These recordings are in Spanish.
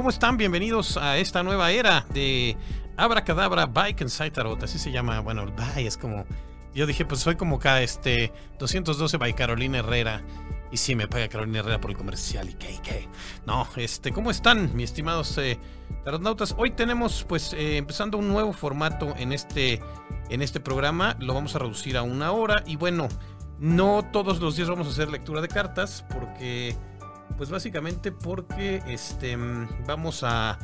¿Cómo están? Bienvenidos a esta nueva era de Abracadabra Bike and Tarot. Así se llama. Bueno, bye, es como. Yo dije, pues soy como acá, este 212 by Carolina Herrera. Y sí, me paga Carolina Herrera por el comercial. ¿Y qué? ¿Y qué? No, este, ¿cómo están, mis estimados eh, tarotnautas? Hoy tenemos, pues, eh, empezando un nuevo formato en este, en este programa. Lo vamos a reducir a una hora. Y bueno, no todos los días vamos a hacer lectura de cartas, porque pues básicamente porque este, vamos a,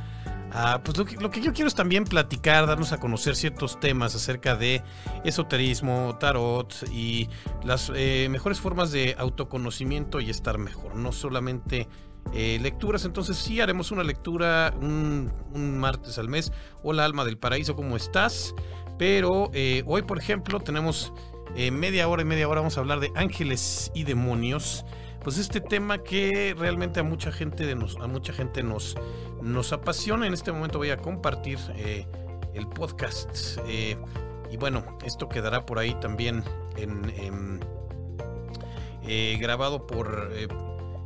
pues lo que, yo quiero es también platicar, darnos a conocer ciertos temas acerca de esoterismo, tarot y las eh, mejores formas de autoconocimiento y estar mejor, no solamente eh, lecturas, entonces sí haremos una lectura un, martes al mes. Hola alma del paraíso, ¿cómo estás? Pero eh, hoy, por ejemplo, tenemos media hora y media hora, vamos a hablar de ángeles y demonios pues este tema que realmente a mucha gente, de nos, a mucha gente nos, nos apasiona. En este momento voy a compartir eh, el podcast. Eh, y bueno, esto quedará por ahí también en, eh, grabado por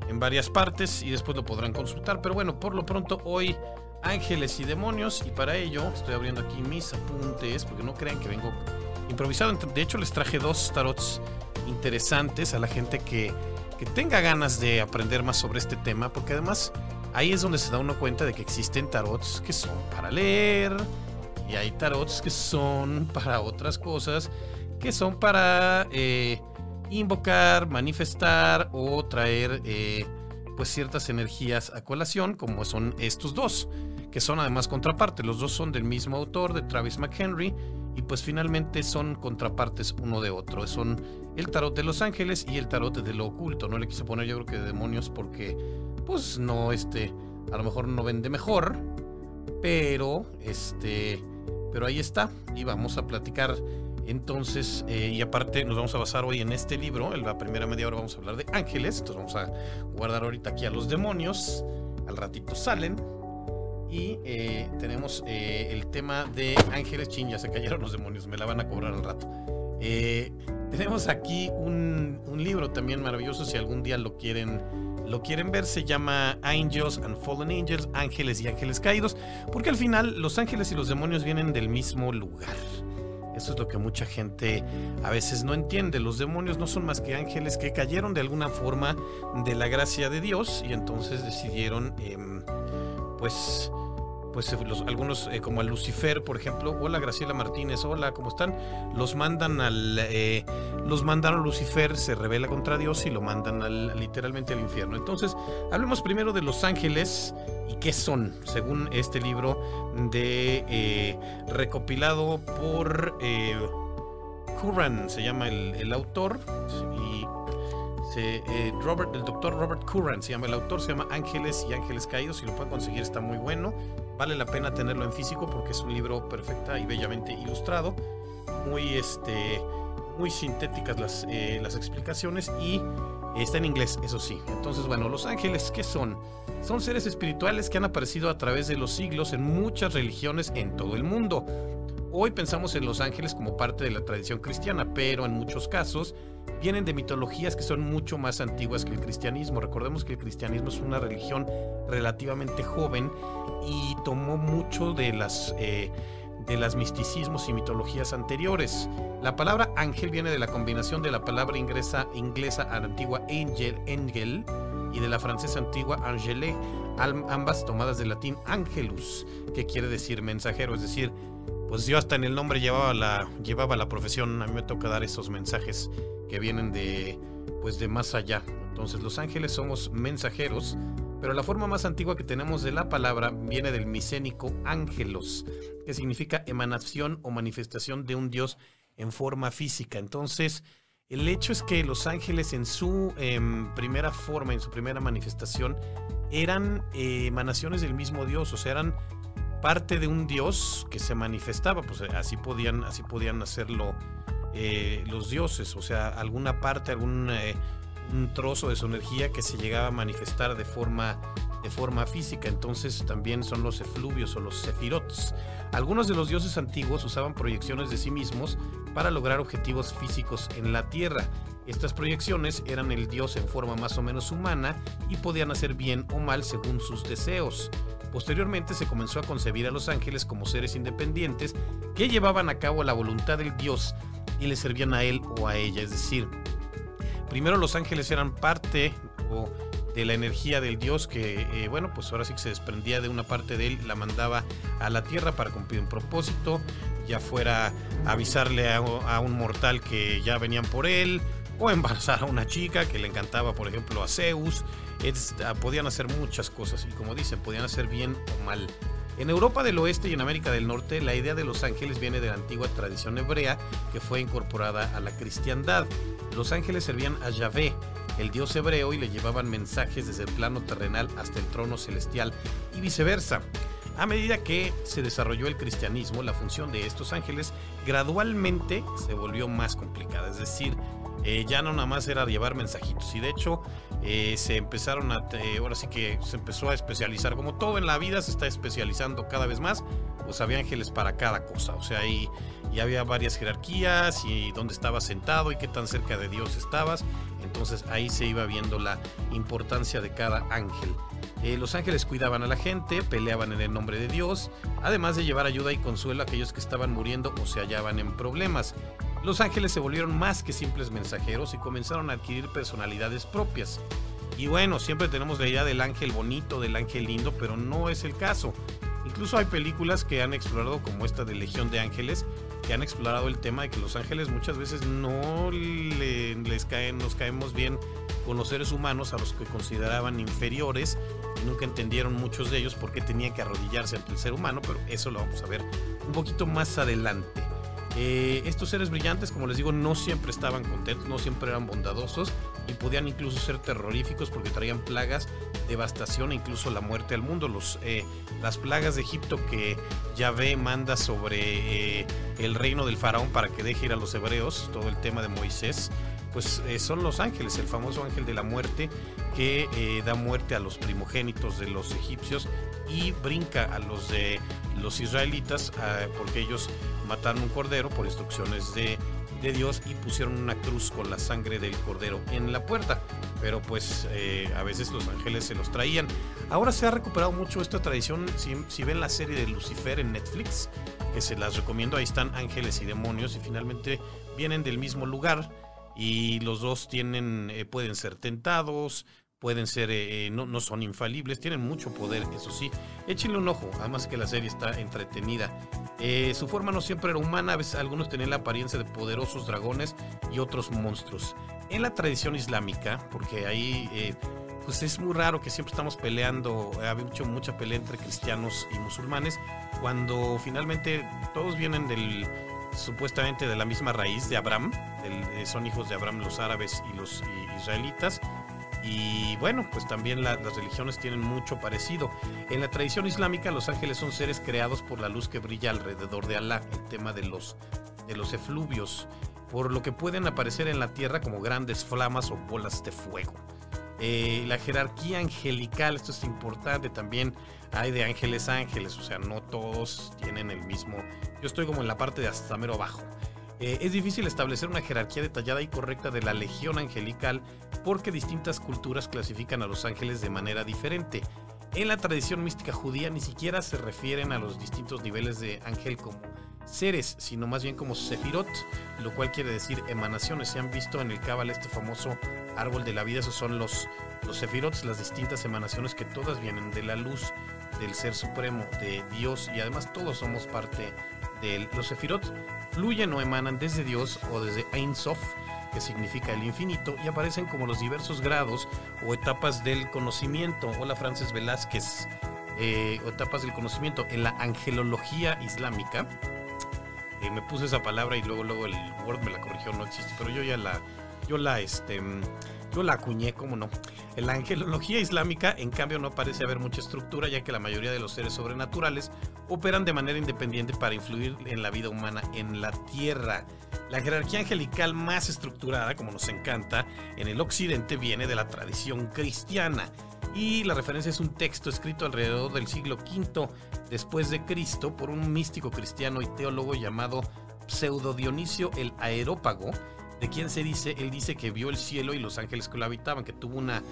en varias partes y después lo podrán consultar. Pero bueno, por lo pronto hoy ángeles y demonios y para ello estoy abriendo aquí mis apuntes porque no crean que vengo improvisado. De hecho les traje dos tarots interesantes a la gente que que tenga ganas de aprender más sobre este tema, porque además ahí es donde se da uno cuenta de que existen tarots que son para leer y hay tarots que son para otras cosas, que son para eh, invocar, manifestar o traer eh, pues ciertas energías a colación, como son estos dos, que son además contraparte. Los dos son del mismo autor, de Travis McHenry, y pues finalmente son contrapartes uno de otro. Son el tarot de los ángeles y el tarot de lo oculto. No le quise poner yo creo que de demonios porque pues no, este, a lo mejor no vende mejor, pero este, pero ahí está y vamos a platicar entonces, eh, y aparte nos vamos a basar hoy en este libro, en la primera media hora vamos a hablar de ángeles, entonces vamos a guardar ahorita aquí a los demonios, al ratito salen, y eh, tenemos eh, el tema de ángeles, chin, ya se cayeron los demonios, me la van a cobrar al rato. Tenemos aquí un, libro también maravilloso, si algún día lo quieren, lo quieren ver, se llama Angels and Fallen Angels, Ángeles y Ángeles Caídos, porque al final los ángeles y los demonios vienen del mismo lugar. Eso es lo que mucha gente a veces no entiende. Los demonios no son más que ángeles que cayeron de alguna forma de la gracia de Dios y entonces decidieron, em, pues, pues eh, algunos eh, como a Lucifer, por ejemplo, hola Graciela Martínez, hola, ¿cómo están? Los mandan al, eh, los mandaron a Lucifer, se revela contra Dios y lo mandan al, literalmente al infierno. Entonces, hablemos primero de los ángeles y qué son, según este libro de recopilado por Curran, se llama el, el autor y eh, Robert, el doctor Robert Curran se llama el autor, se llama Ángeles y Ángeles Caídos. Si lo pueden conseguir, está muy bueno. Vale la pena tenerlo en físico porque es un libro perfecta y bellamente ilustrado. Muy, este, muy sintéticas las, eh, las explicaciones y está en inglés, eso sí. Entonces, bueno, los ángeles, ¿qué son? Son seres espirituales que han aparecido a través de los siglos en muchas religiones en todo el mundo. Hoy pensamos en los ángeles como parte de la tradición cristiana, pero en muchos casos vienen de mitologías que son mucho más antiguas que el cristianismo. Recordemos que el cristianismo es una religión relativamente joven y tomó mucho de las... Eh, de las misticismos y mitologías anteriores. La palabra ángel viene de la combinación de la palabra inglesa, inglesa antigua angel, angel y de la francesa antigua angele, ambas tomadas del latín angelus, que quiere decir mensajero, es decir, pues yo hasta en el nombre llevaba la, llevaba la profesión, a mí me toca dar esos mensajes que vienen de, pues de más allá. Entonces los ángeles somos mensajeros, pero la forma más antigua que tenemos de la palabra viene del micénico ángelos, que significa emanación o manifestación de un dios en forma física. Entonces, el hecho es que los ángeles en su em, primera forma, en su primera manifestación, eran eh, emanaciones del mismo dios, o sea, eran parte de un dios que se manifestaba, pues así podían, así podían hacerlo eh, los dioses, o sea, alguna parte, algún eh, un trozo de su energía que se llegaba a manifestar de forma, de forma física. Entonces también son los efluvios o los sefirots. Algunos de los dioses antiguos usaban proyecciones de sí mismos para lograr objetivos físicos en la tierra. Estas proyecciones eran el dios en forma más o menos humana y podían hacer bien o mal según sus deseos. Posteriormente se comenzó a concebir a los ángeles como seres independientes que llevaban a cabo la voluntad del Dios y le servían a él o a ella. Es decir, primero los ángeles eran parte de la energía del Dios que, eh, bueno, pues ahora sí que se desprendía de una parte de él, la mandaba a la tierra para cumplir un propósito, ya fuera avisarle a un mortal que ya venían por él, o embarazar a una chica que le encantaba, por ejemplo, a Zeus. Ah, podían hacer muchas cosas y como dicen, podían hacer bien o mal. En Europa del Oeste y en América del Norte, la idea de los ángeles viene de la antigua tradición hebrea que fue incorporada a la cristiandad. Los ángeles servían a Yahvé, el dios hebreo, y le llevaban mensajes desde el plano terrenal hasta el trono celestial y viceversa. A medida que se desarrolló el cristianismo, la función de estos ángeles gradualmente se volvió más complicada, es decir, eh, ya no nada más era llevar mensajitos. Y de hecho, eh, se empezaron a. ahora sí que se empezó a especializar. Como todo en la vida se está especializando cada vez más, pues había ángeles para cada cosa. O sea, ahí ya había varias jerarquías y dónde estabas sentado y qué tan cerca de Dios estabas. Entonces ahí se iba viendo la importancia de cada ángel. Eh, los ángeles cuidaban a la gente, peleaban en el nombre de Dios, además de llevar ayuda y consuelo a aquellos que estaban muriendo o se hallaban en problemas. Los ángeles se volvieron más que simples mensajeros y comenzaron a adquirir personalidades propias. Y bueno, siempre tenemos la idea del ángel bonito, del ángel lindo, pero no es el caso. Incluso hay películas que han explorado, como esta de Legión de Ángeles, que han explorado el tema de que los ángeles muchas veces no les caen, nos caemos bien con los seres humanos a los que consideraban inferiores y nunca entendieron muchos de ellos por qué tenían que arrodillarse ante el ser humano, pero eso lo vamos a ver un poquito más adelante. Eh, estos seres brillantes, como les digo, no siempre estaban contentos, no siempre eran bondadosos y podían incluso ser terroríficos porque traían plagas, devastación e incluso la muerte al mundo. Los, eh, las plagas de Egipto que Yahvé manda sobre eh, el reino del faraón para que deje ir a los hebreos, todo el tema de Moisés, pues son los ángeles, el famoso ángel de la muerte que da muerte a los primogénitos de los egipcios y brinca a los de los israelitas ah, porque ellos mataron un cordero por instrucciones de, Dios y pusieron una cruz con la sangre del cordero en la puerta. Pero pues eh, a veces los ángeles se los traían. Ahora se ha recuperado mucho esta tradición. Si, ven la serie de Lucifer en Netflix, que se las recomiendo, ahí están ángeles y demonios y finalmente vienen del mismo lugar y los dos tienen, eh, pueden ser tentados, pueden ser, eh, no, no, son infalibles, tienen mucho poder, eso sí. Échenle un ojo, además que la serie está entretenida. Eh, su forma no siempre era humana, a veces algunos tenían la apariencia de poderosos dragones y otros monstruos. En la tradición islámica, porque ahí eh, pues es muy raro que siempre estamos peleando, ha habido mucha pelea entre cristianos y musulmanes, cuando finalmente todos vienen del supuestamente de la misma raíz de Abraham, son hijos de Abraham los árabes y los israelitas y bueno, pues también las religiones tienen mucho parecido. En la tradición islámica, los ángeles son seres creados por la luz que brilla alrededor de Alá, el tema de los, de los efluvios, por lo que pueden aparecer en la tierra como grandes flamas o bolas de fuego. Eh, la jerarquía angelical, esto es importante también, hay de ángeles ángeles, o sea, no todos tienen el mismo. Yo estoy como en la parte de hasta mero abajo. Eh, es difícil establecer una jerarquía detallada y correcta de la legión angelical porque distintas culturas clasifican a los ángeles de manera diferente. En la tradición mística judía ni siquiera se refieren a los distintos niveles de ángel como seres, sino más bien como sefirot, lo cual quiere decir emanaciones. Se han visto en el Cábala este famoso árbol de la vida, esos son los, los sefirot, las distintas emanaciones que todas vienen de la luz del Ser Supremo, de Dios, y además todos somos parte de. Los sefirot fluyen o emanan desde Dios o desde Ein Sof, que significa el infinito, y aparecen como los diversos grados o etapas del conocimiento. Hola Frances Velázquez, eh, etapas del conocimiento. En la angelología islámica, eh, me puse esa palabra y luego, luego el Word me la corrigió, no existe, pero yo ya la, yo la, este, yo la acuñé, ¿cómo no? En la angelología islámica, en cambio, no parece haber mucha estructura, ya que la mayoría de los seres sobrenaturales operan de manera independiente para influir en la vida humana en la Tierra. La jerarquía angelical más estructurada, como nos encanta, en el occidente viene de la tradición cristiana. Y la referencia es un texto escrito alrededor del siglo V después de Cristo por un místico cristiano y teólogo llamado Pseudo Dionisio el Aerópago, ¿De quién se dice? Él dice que vio el cielo y los ángeles que lo habitaban, que tuvo una,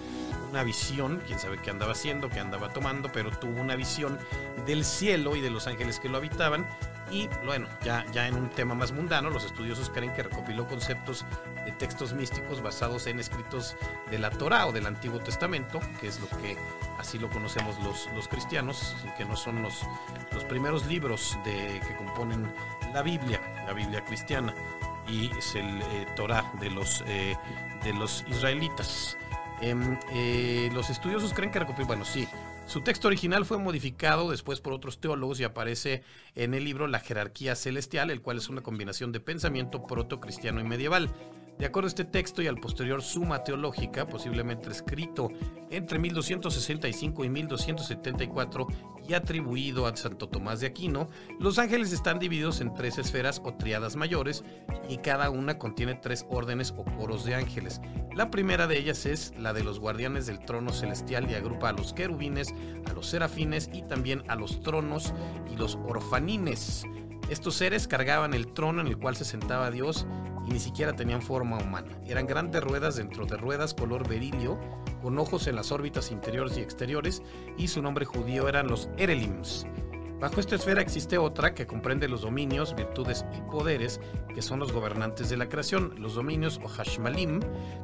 una visión, quién sabe qué andaba haciendo, qué andaba tomando, pero tuvo una visión del cielo y de los ángeles que lo habitaban. Y bueno, ya, ya en un tema más mundano, los estudiosos creen que recopiló conceptos de textos místicos basados en escritos de la Torah o del Antiguo Testamento, que es lo que así lo conocemos los, los cristianos, que no son los, los primeros libros de, que componen la Biblia, la Biblia cristiana y es el eh, Torah de los, eh, de los israelitas. Em, eh, los estudiosos creen que recopiló, bueno, sí, su texto original fue modificado después por otros teólogos y aparece en el libro La jerarquía celestial, el cual es una combinación de pensamiento proto-cristiano y medieval. De acuerdo a este texto y al posterior Suma Teológica, posiblemente escrito entre 1265 y 1274 y atribuido a Santo Tomás de Aquino, los ángeles están divididos en tres esferas o triadas mayores y cada una contiene tres órdenes o coros de ángeles. La primera de ellas es la de los guardianes del trono celestial y agrupa a los querubines, a los serafines y también a los tronos y los orfanines. Estos seres cargaban el trono en el cual se sentaba Dios y ni siquiera tenían forma humana. Eran grandes ruedas dentro de ruedas color berilio, con ojos en las órbitas interiores y exteriores, y su nombre judío eran los Erelims. Bajo esta esfera existe otra que comprende los dominios, virtudes y poderes, que son los gobernantes de la creación. Los dominios o Hashmalim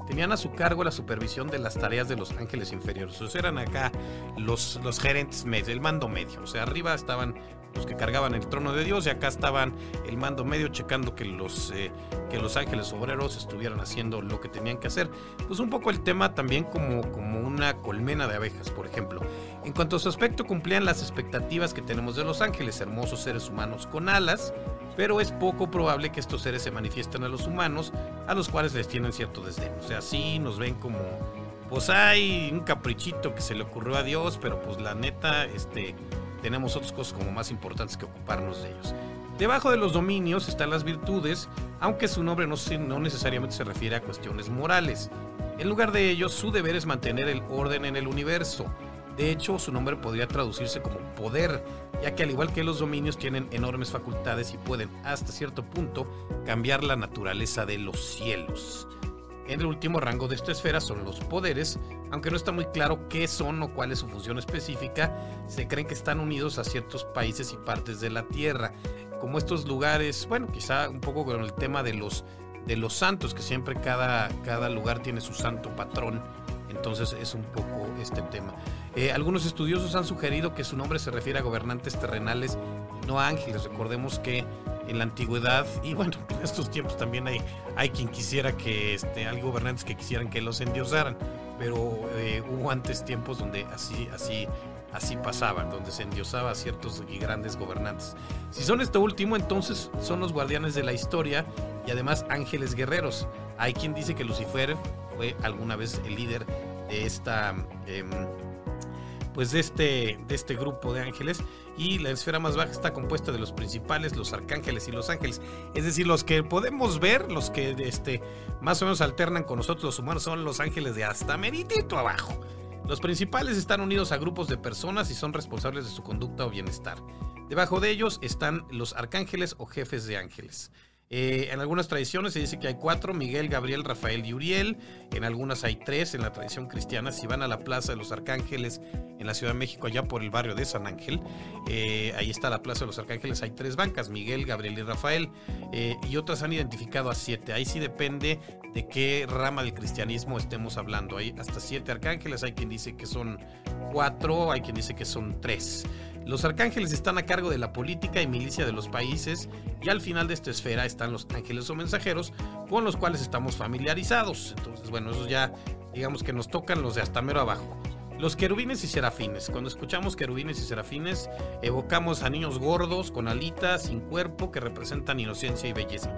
tenían a su cargo la supervisión de las tareas de los ángeles inferiores. Eran acá los, los gerentes medios, el mando medio. O sea, arriba estaban los que cargaban el trono de Dios y acá estaban el mando medio checando que los, eh, que los ángeles obreros estuvieran haciendo lo que tenían que hacer. Pues un poco el tema también como, como una colmena de abejas, por ejemplo. En cuanto a su aspecto, cumplían las expectativas que tenemos de los ángeles, hermosos seres humanos con alas, pero es poco probable que estos seres se manifiesten a los humanos, a los cuales les tienen cierto desdén. O sea, sí nos ven como, pues hay un caprichito que se le ocurrió a Dios, pero pues la neta, este tenemos otras cosas como más importantes que ocuparnos de ellos. Debajo de los dominios están las virtudes, aunque su nombre no, necesariamente se refiere a cuestiones morales. En lugar de ello, su deber es mantener el orden en el universo. De hecho, su nombre podría traducirse como poder, ya que al igual que los dominios tienen enormes facultades y pueden hasta cierto punto cambiar la naturaleza de los cielos. En el último rango de esta esfera son los poderes, aunque no está muy claro qué son o cuál es su función específica, se creen que están unidos a ciertos países y partes de la Tierra, como estos lugares, bueno, quizá un poco con el tema de los, de los santos, que siempre cada, cada lugar tiene su santo patrón, entonces es un poco este tema. Eh, algunos estudiosos han sugerido que su nombre se refiere a gobernantes terrenales, no a ángeles. Recordemos que en la antigüedad y bueno, en estos tiempos también hay, hay quien quisiera que, este, hay gobernantes que quisieran que los endiosaran, pero eh, hubo antes tiempos donde así, así, así pasaba, donde se endiosaba a ciertos grandes gobernantes. Si son esto último, entonces son los guardianes de la historia y además ángeles guerreros. Hay quien dice que Lucifer fue alguna vez el líder de esta... Em, pues de este, de este grupo de ángeles y la esfera más baja está compuesta de los principales, los arcángeles y los ángeles. Es decir, los que podemos ver, los que este, más o menos alternan con nosotros los humanos son los ángeles de hasta meritito abajo. Los principales están unidos a grupos de personas y son responsables de su conducta o bienestar. Debajo de ellos están los arcángeles o jefes de ángeles. Eh, en algunas tradiciones se dice que hay cuatro, Miguel, Gabriel, Rafael y Uriel. En algunas hay tres en la tradición cristiana. Si van a la Plaza de los Arcángeles en la Ciudad de México, allá por el barrio de San Ángel, eh, ahí está la Plaza de los Arcángeles, hay tres bancas, Miguel, Gabriel y Rafael. Eh, y otras han identificado a siete. Ahí sí depende de qué rama del cristianismo estemos hablando. Hay hasta siete arcángeles, hay quien dice que son cuatro, hay quien dice que son tres. Los arcángeles están a cargo de la política y milicia de los países y al final de esta esfera están los ángeles o mensajeros con los cuales estamos familiarizados. Entonces, bueno, esos ya digamos que nos tocan los de hasta mero abajo. Los querubines y serafines. Cuando escuchamos querubines y serafines, evocamos a niños gordos, con alitas, sin cuerpo, que representan inocencia y belleza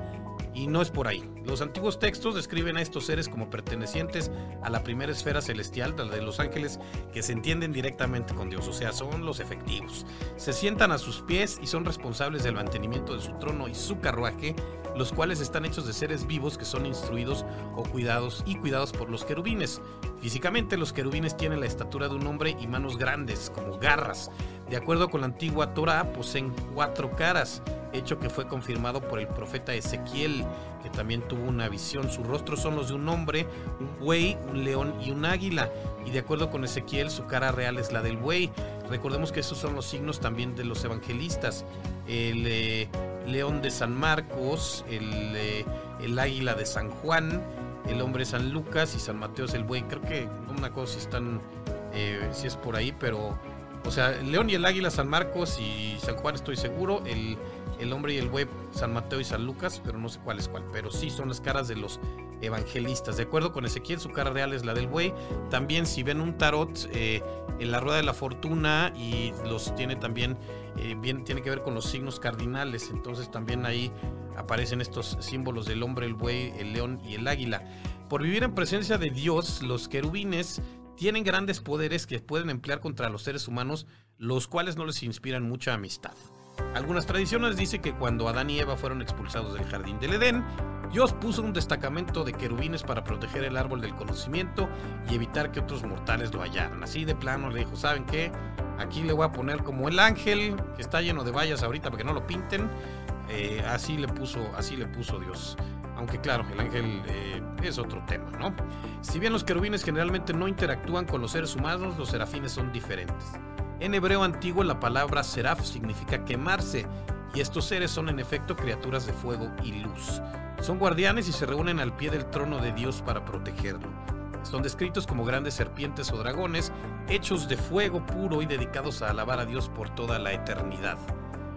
y no es por ahí. Los antiguos textos describen a estos seres como pertenecientes a la primera esfera celestial, la de los ángeles, que se entienden directamente con Dios, o sea, son los efectivos. Se sientan a sus pies y son responsables del mantenimiento de su trono y su carruaje, los cuales están hechos de seres vivos que son instruidos o cuidados y cuidados por los querubines. Físicamente los querubines tienen la estatura de un hombre y manos grandes, como garras. De acuerdo con la antigua Torah, poseen cuatro caras hecho que fue confirmado por el profeta Ezequiel, que también tuvo una visión. Sus rostros son los de un hombre, un buey, un león y un águila. Y de acuerdo con Ezequiel, su cara real es la del buey. Recordemos que esos son los signos también de los evangelistas. El eh, león de San Marcos, el, eh, el águila de San Juan, el hombre de San Lucas y San Mateo es el buey. Creo que una cosa si están, eh, si es por ahí, pero, o sea, el león y el águila San Marcos y San Juan estoy seguro, el, el hombre y el buey San Mateo y San Lucas, pero no sé cuál es cuál, pero sí son las caras de los evangelistas. De acuerdo con Ezequiel, su cara real es la del buey. También si ven un tarot eh, en la rueda de la fortuna y los tiene también, eh, bien, tiene que ver con los signos cardinales. Entonces también ahí aparecen estos símbolos del hombre, el buey, el león y el águila. Por vivir en presencia de Dios, los querubines tienen grandes poderes que pueden emplear contra los seres humanos, los cuales no les inspiran mucha amistad. Algunas tradiciones dicen que cuando Adán y Eva fueron expulsados del jardín del Edén, Dios puso un destacamento de querubines para proteger el árbol del conocimiento y evitar que otros mortales lo hallaran. Así de plano le dijo, ¿saben qué? Aquí le voy a poner como el ángel, que está lleno de vallas ahorita para que no lo pinten. Eh, así le puso, así le puso Dios. Aunque claro, el ángel eh, es otro tema, ¿no? Si bien los querubines generalmente no interactúan con los seres humanos, los serafines son diferentes. En hebreo antiguo la palabra seraf significa quemarse y estos seres son en efecto criaturas de fuego y luz. Son guardianes y se reúnen al pie del trono de Dios para protegerlo. Son descritos como grandes serpientes o dragones, hechos de fuego puro y dedicados a alabar a Dios por toda la eternidad.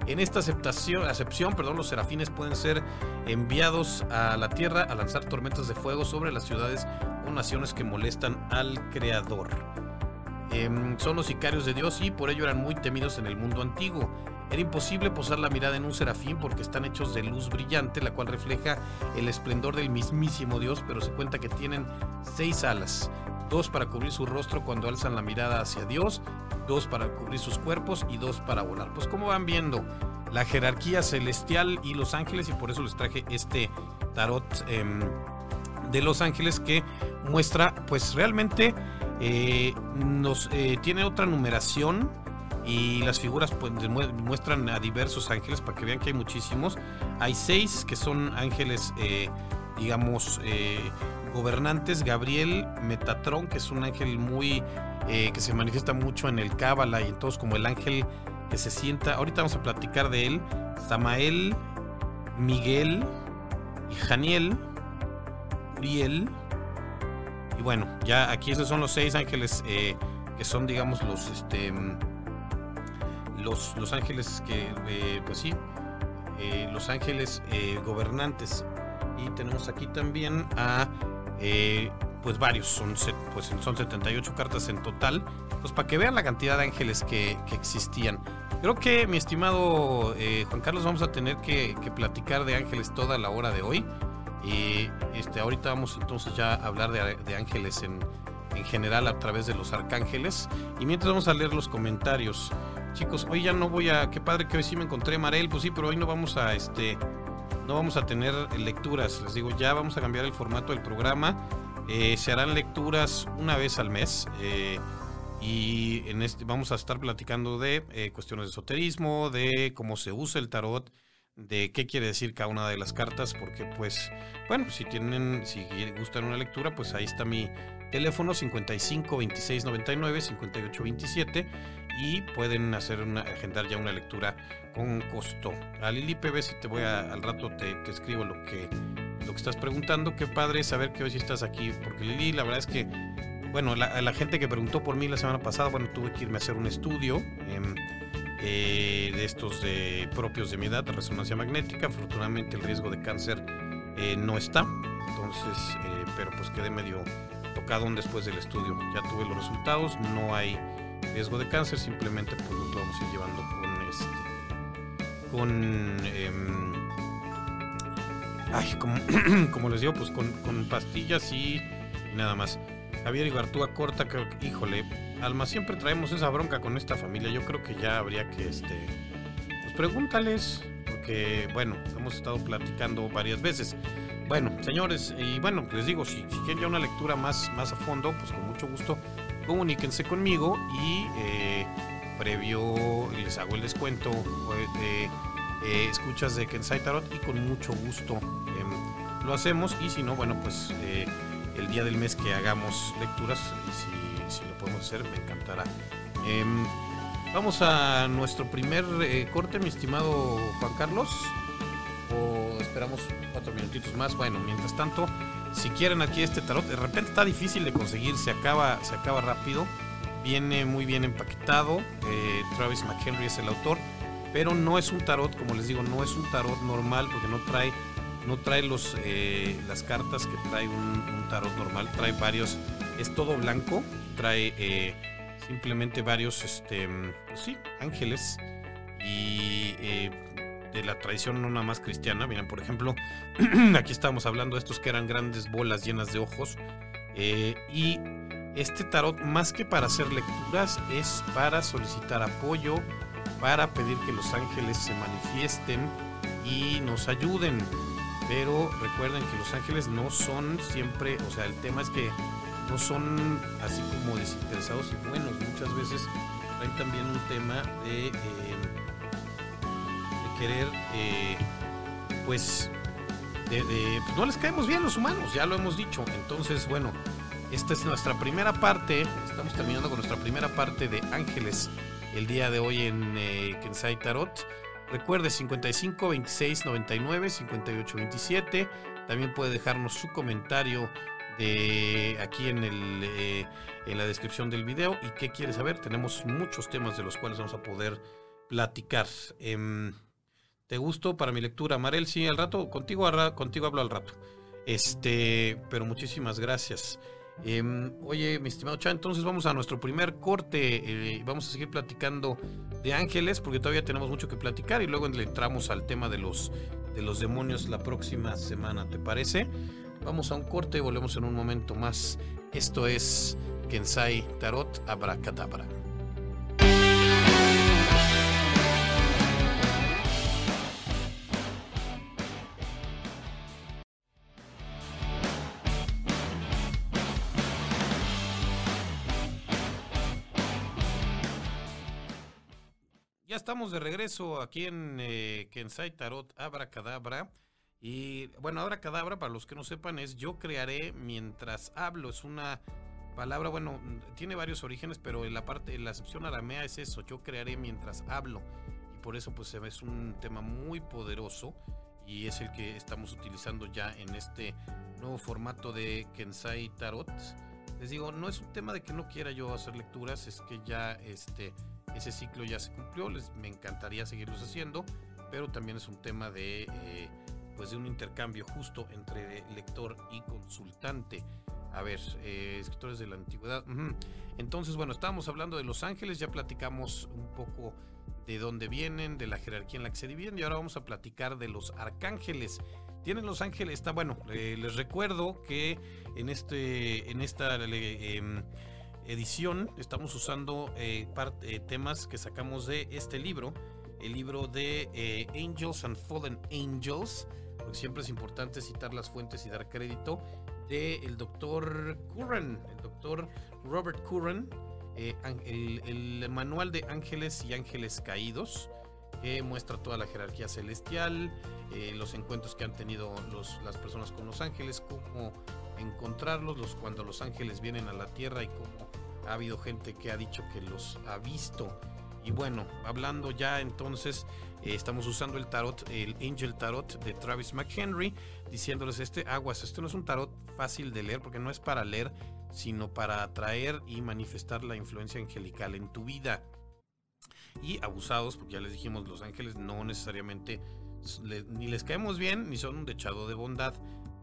En esta aceptación, acepción, perdón, los serafines pueden ser enviados a la tierra a lanzar tormentas de fuego sobre las ciudades o naciones que molestan al Creador. Em, son los sicarios de Dios y por ello eran muy temidos en el mundo antiguo. Era imposible posar la mirada en un serafín porque están hechos de luz brillante, la cual refleja el esplendor del mismísimo Dios, pero se cuenta que tienen seis alas, dos para cubrir su rostro cuando alzan la mirada hacia Dios, dos para cubrir sus cuerpos y dos para volar. Pues como van viendo, la jerarquía celestial y los ángeles, y por eso les traje este tarot em, de los ángeles que muestra, pues realmente eh, nos eh, tiene otra numeración y las figuras pues, muestran a diversos ángeles para que vean que hay muchísimos. Hay seis que son ángeles, eh, digamos, gobernantes. Gabriel Metatron, que es un ángel muy que se manifiesta mucho en el Cábala y en todos como el ángel que se sienta. Ahorita vamos a platicar de él. Samael, Miguel Janiel, Uriel. Y bueno, ya aquí esos son los seis ángeles que son, digamos, los este los, los ángeles que, eh, pues sí, eh, los ángeles eh, gobernantes. Y tenemos aquí también a, pues varios, son, pues son 78 cartas en total. Pues para que vean la cantidad de ángeles que, que existían. Creo que, mi estimado Juan Carlos, vamos a tener que, que, platicar de ángeles toda la hora de hoy. Y este, ahorita vamos entonces ya a hablar de, ángeles en, en general a través de los arcángeles. Y mientras vamos a leer los comentarios. Chicos, hoy ya no voy a. Qué padre que hoy sí me encontré Marel. Pues sí, pero hoy no vamos a este. No vamos a tener lecturas. Les digo, ya vamos a cambiar el formato del programa. Eh, se harán lecturas una vez al mes. Eh, y en este vamos a estar platicando de eh, cuestiones de esoterismo, de cómo se usa el tarot, de qué quiere decir cada una de las cartas, porque pues, bueno, si tienen, si gustan una lectura, pues ahí está mi teléfono 55 26 99 58 27 y pueden hacer una, agendar ya una lectura con costo. A Lili PB, si te voy a, al rato te, te, escribo lo que, lo que estás preguntando. Qué padre saber que hoy sí estás aquí, porque Lili, la verdad es que, bueno, la, la gente que preguntó por mí la semana pasada, bueno, tuve que irme a hacer un estudio. Eh, eh, de estos de, propios de mi edad, resonancia magnética. Afortunadamente el riesgo de cáncer eh, no está, entonces, eh, pero pues quedé medio tocado después del estudio. Ya tuve los resultados, no hay riesgo de cáncer, simplemente pues lo vamos a ir llevando con este, con, eh, ay, como, les digo, pues con, con pastillas y, y, nada más. Javier Ibartúa corta, que, híjole, Alma, siempre traemos esa bronca con esta familia. Yo creo que ya habría que, este, pues pregúntales, porque, bueno, hemos estado platicando varias veces. Bueno, señores, y bueno, les digo, si, quieren ya una lectura más, más a fondo, pues con mucho gusto comuníquense conmigo y eh, previo les hago el descuento de eh, escuchas de Kensai Tarot y con mucho gusto em, lo hacemos. Y si no, bueno, pues eh, el día del mes que hagamos lecturas, y si, si lo podemos hacer, me encantará. Em, vamos a nuestro primer eh, corte, mi estimado Juan Carlos. O esperamos cuatro minutitos más. Bueno, mientras tanto, si quieren aquí este tarot, de repente está difícil de conseguir, se acaba, se acaba rápido. Viene muy bien empaquetado. Eh, Travis McHenry es el autor. Pero no es un tarot, como les digo, no es un tarot normal porque no trae, no trae los, eh, las cartas que trae un, tarot normal. Trae varios, es todo blanco. Trae eh, simplemente varios, este, pues sí, ángeles. Y de la tradición no nada más cristiana. Miren, por ejemplo, aquí estábamos hablando de estos que eran grandes bolas llenas de ojos. y este tarot, más que para hacer lecturas, es para solicitar apoyo, para pedir que los ángeles se manifiesten y nos ayuden. Pero recuerden que los ángeles no son siempre, o sea, el tema es que no son así como desinteresados y buenos. Muchas veces hay también un tema de, eh, querer, eh, pues, de, pues no les caemos bien los humanos, ya lo hemos dicho. Entonces, bueno, esta es nuestra primera parte. Estamos terminando con nuestra primera parte de Ángeles el día de hoy en eh, Kensai Tarot. Recuerde 55 26 99 58 27. También puede dejarnos su comentario de aquí en, el, eh, en la descripción del video. ¿Y qué quiere saber? Tenemos muchos temas de los cuales vamos a poder platicar. Em, ¿Te gustó para mi lectura, Marel? Sí, al rato, contigo, contigo hablo al rato. Este, pero muchísimas gracias. Em, oye, mi estimado Chan, entonces vamos a nuestro primer corte. Eh, vamos a seguir platicando de ángeles porque todavía tenemos mucho que platicar y luego entramos al tema de los, de los demonios la próxima semana, ¿te parece? Vamos a un corte y volvemos en un momento más. Esto es Kensai Tarot Abracadabra. estamos de regreso aquí en eh, Kensai Tarot Abracadabra. Y bueno, Abracadabra, para los que no sepan, es yo crearé mientras hablo. Es una palabra, bueno, tiene varios orígenes, pero en la parte, en la acepción aramea es eso, yo crearé mientras hablo. Y por eso pues es un tema muy poderoso y es el que estamos utilizando ya en este nuevo formato de Kensai Tarot. Les digo, no es un tema de que no quiera yo hacer lecturas, es que ya este ese ciclo ya se cumplió, les, me encantaría seguirlos haciendo, pero también es un tema de, eh, de un intercambio justo entre lector y consultante. A ver, eh, escritores de la antigüedad. Entonces, bueno, estábamos hablando de los ángeles, ya platicamos un poco de dónde vienen, de la jerarquía en la que se dividen, y ahora vamos a platicar de los arcángeles. Tienen los ángeles, está bueno, eh, les recuerdo que en este, en esta em, edición estamos usando eh, eh, temas que sacamos de este libro, el libro de eh, Angels and Fallen Angels, siempre es importante citar las fuentes y dar crédito, del el doctor Curran, el doctor Robert Curran, el, manual de ángeles y ángeles caídos, que muestra toda la jerarquía celestial, los encuentros que han tenido los, las personas con los ángeles, cómo encontrarlos, los, cuando los ángeles vienen a la tierra y cómo ha habido gente que ha dicho que los ha visto. Y bueno, hablando ya entonces, eh, estamos usando el tarot, el Angel Tarot de Travis McHenry, diciéndoles este aguas, este no es un tarot fácil de leer porque no es para leer, sino para atraer y manifestar la influencia angelical en tu vida. Y abusados, porque ya les dijimos, los ángeles no necesariamente ni les caemos bien, ni son un dechado de bondad.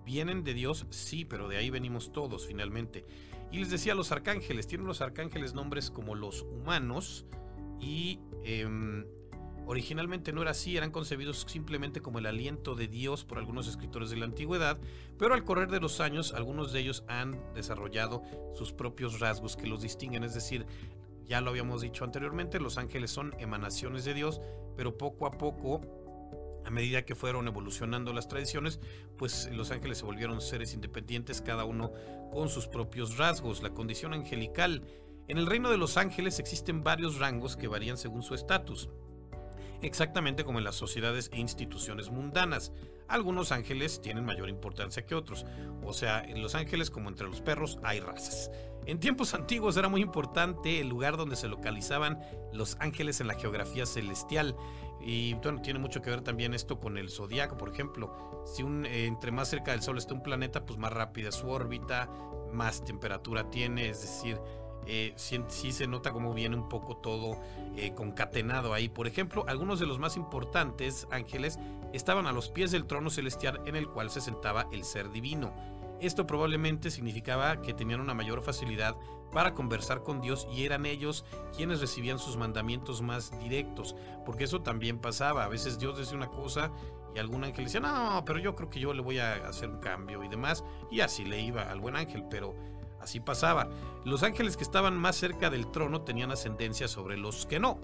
Vienen de Dios, sí, pero de ahí venimos todos finalmente. Y les decía, los arcángeles, tienen los arcángeles nombres como los humanos y em, originalmente no era así, eran concebidos simplemente como el aliento de Dios por algunos escritores de la antigüedad, pero al correr de los años algunos de ellos han desarrollado sus propios rasgos que los distinguen, es decir, ya lo habíamos dicho anteriormente, los ángeles son emanaciones de Dios, pero poco a poco a medida que fueron evolucionando las tradiciones, pues los ángeles se volvieron seres independientes, cada uno con sus propios rasgos. La condición angelical. En el reino de los ángeles existen varios rangos que varían según su estatus. exactamente como en las sociedades e instituciones mundanas. Algunos ángeles tienen mayor importancia que otros, o sea, en los ángeles como entre los perros hay razas. En tiempos antiguos era muy importante el lugar donde se localizaban los ángeles en la geografía celestial. Y bueno, tiene mucho que ver también esto con el zodiaco, por ejemplo. Si eh, entre más cerca del Sol está un planeta, pues más rápida es su órbita, más temperatura tiene, es decir, eh, sí, se nota como viene un poco todo eh, concatenado ahí. Por ejemplo, algunos de los más importantes ángeles estaban a los pies del trono celestial en el cual se sentaba el ser divino. Esto probablemente significaba que tenían una mayor facilidad para conversar con Dios y eran ellos quienes recibían sus mandamientos más directos, porque eso también pasaba. A veces Dios decía una cosa y algún ángel decía, no, pero yo creo que yo le voy a hacer un cambio y demás, y así le iba al buen ángel, pero así pasaba. Los ángeles que estaban más cerca del trono tenían ascendencia sobre los que no.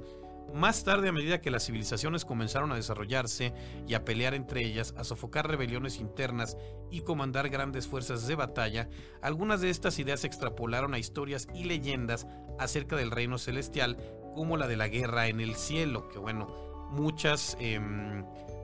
Más tarde, a medida que las civilizaciones comenzaron a desarrollarse y a pelear entre ellas, a sofocar rebeliones internas y comandar grandes fuerzas de batalla, algunas de estas ideas se extrapolaron a historias y leyendas acerca del reino celestial, como la de la guerra en el cielo, que bueno, muchas... Em,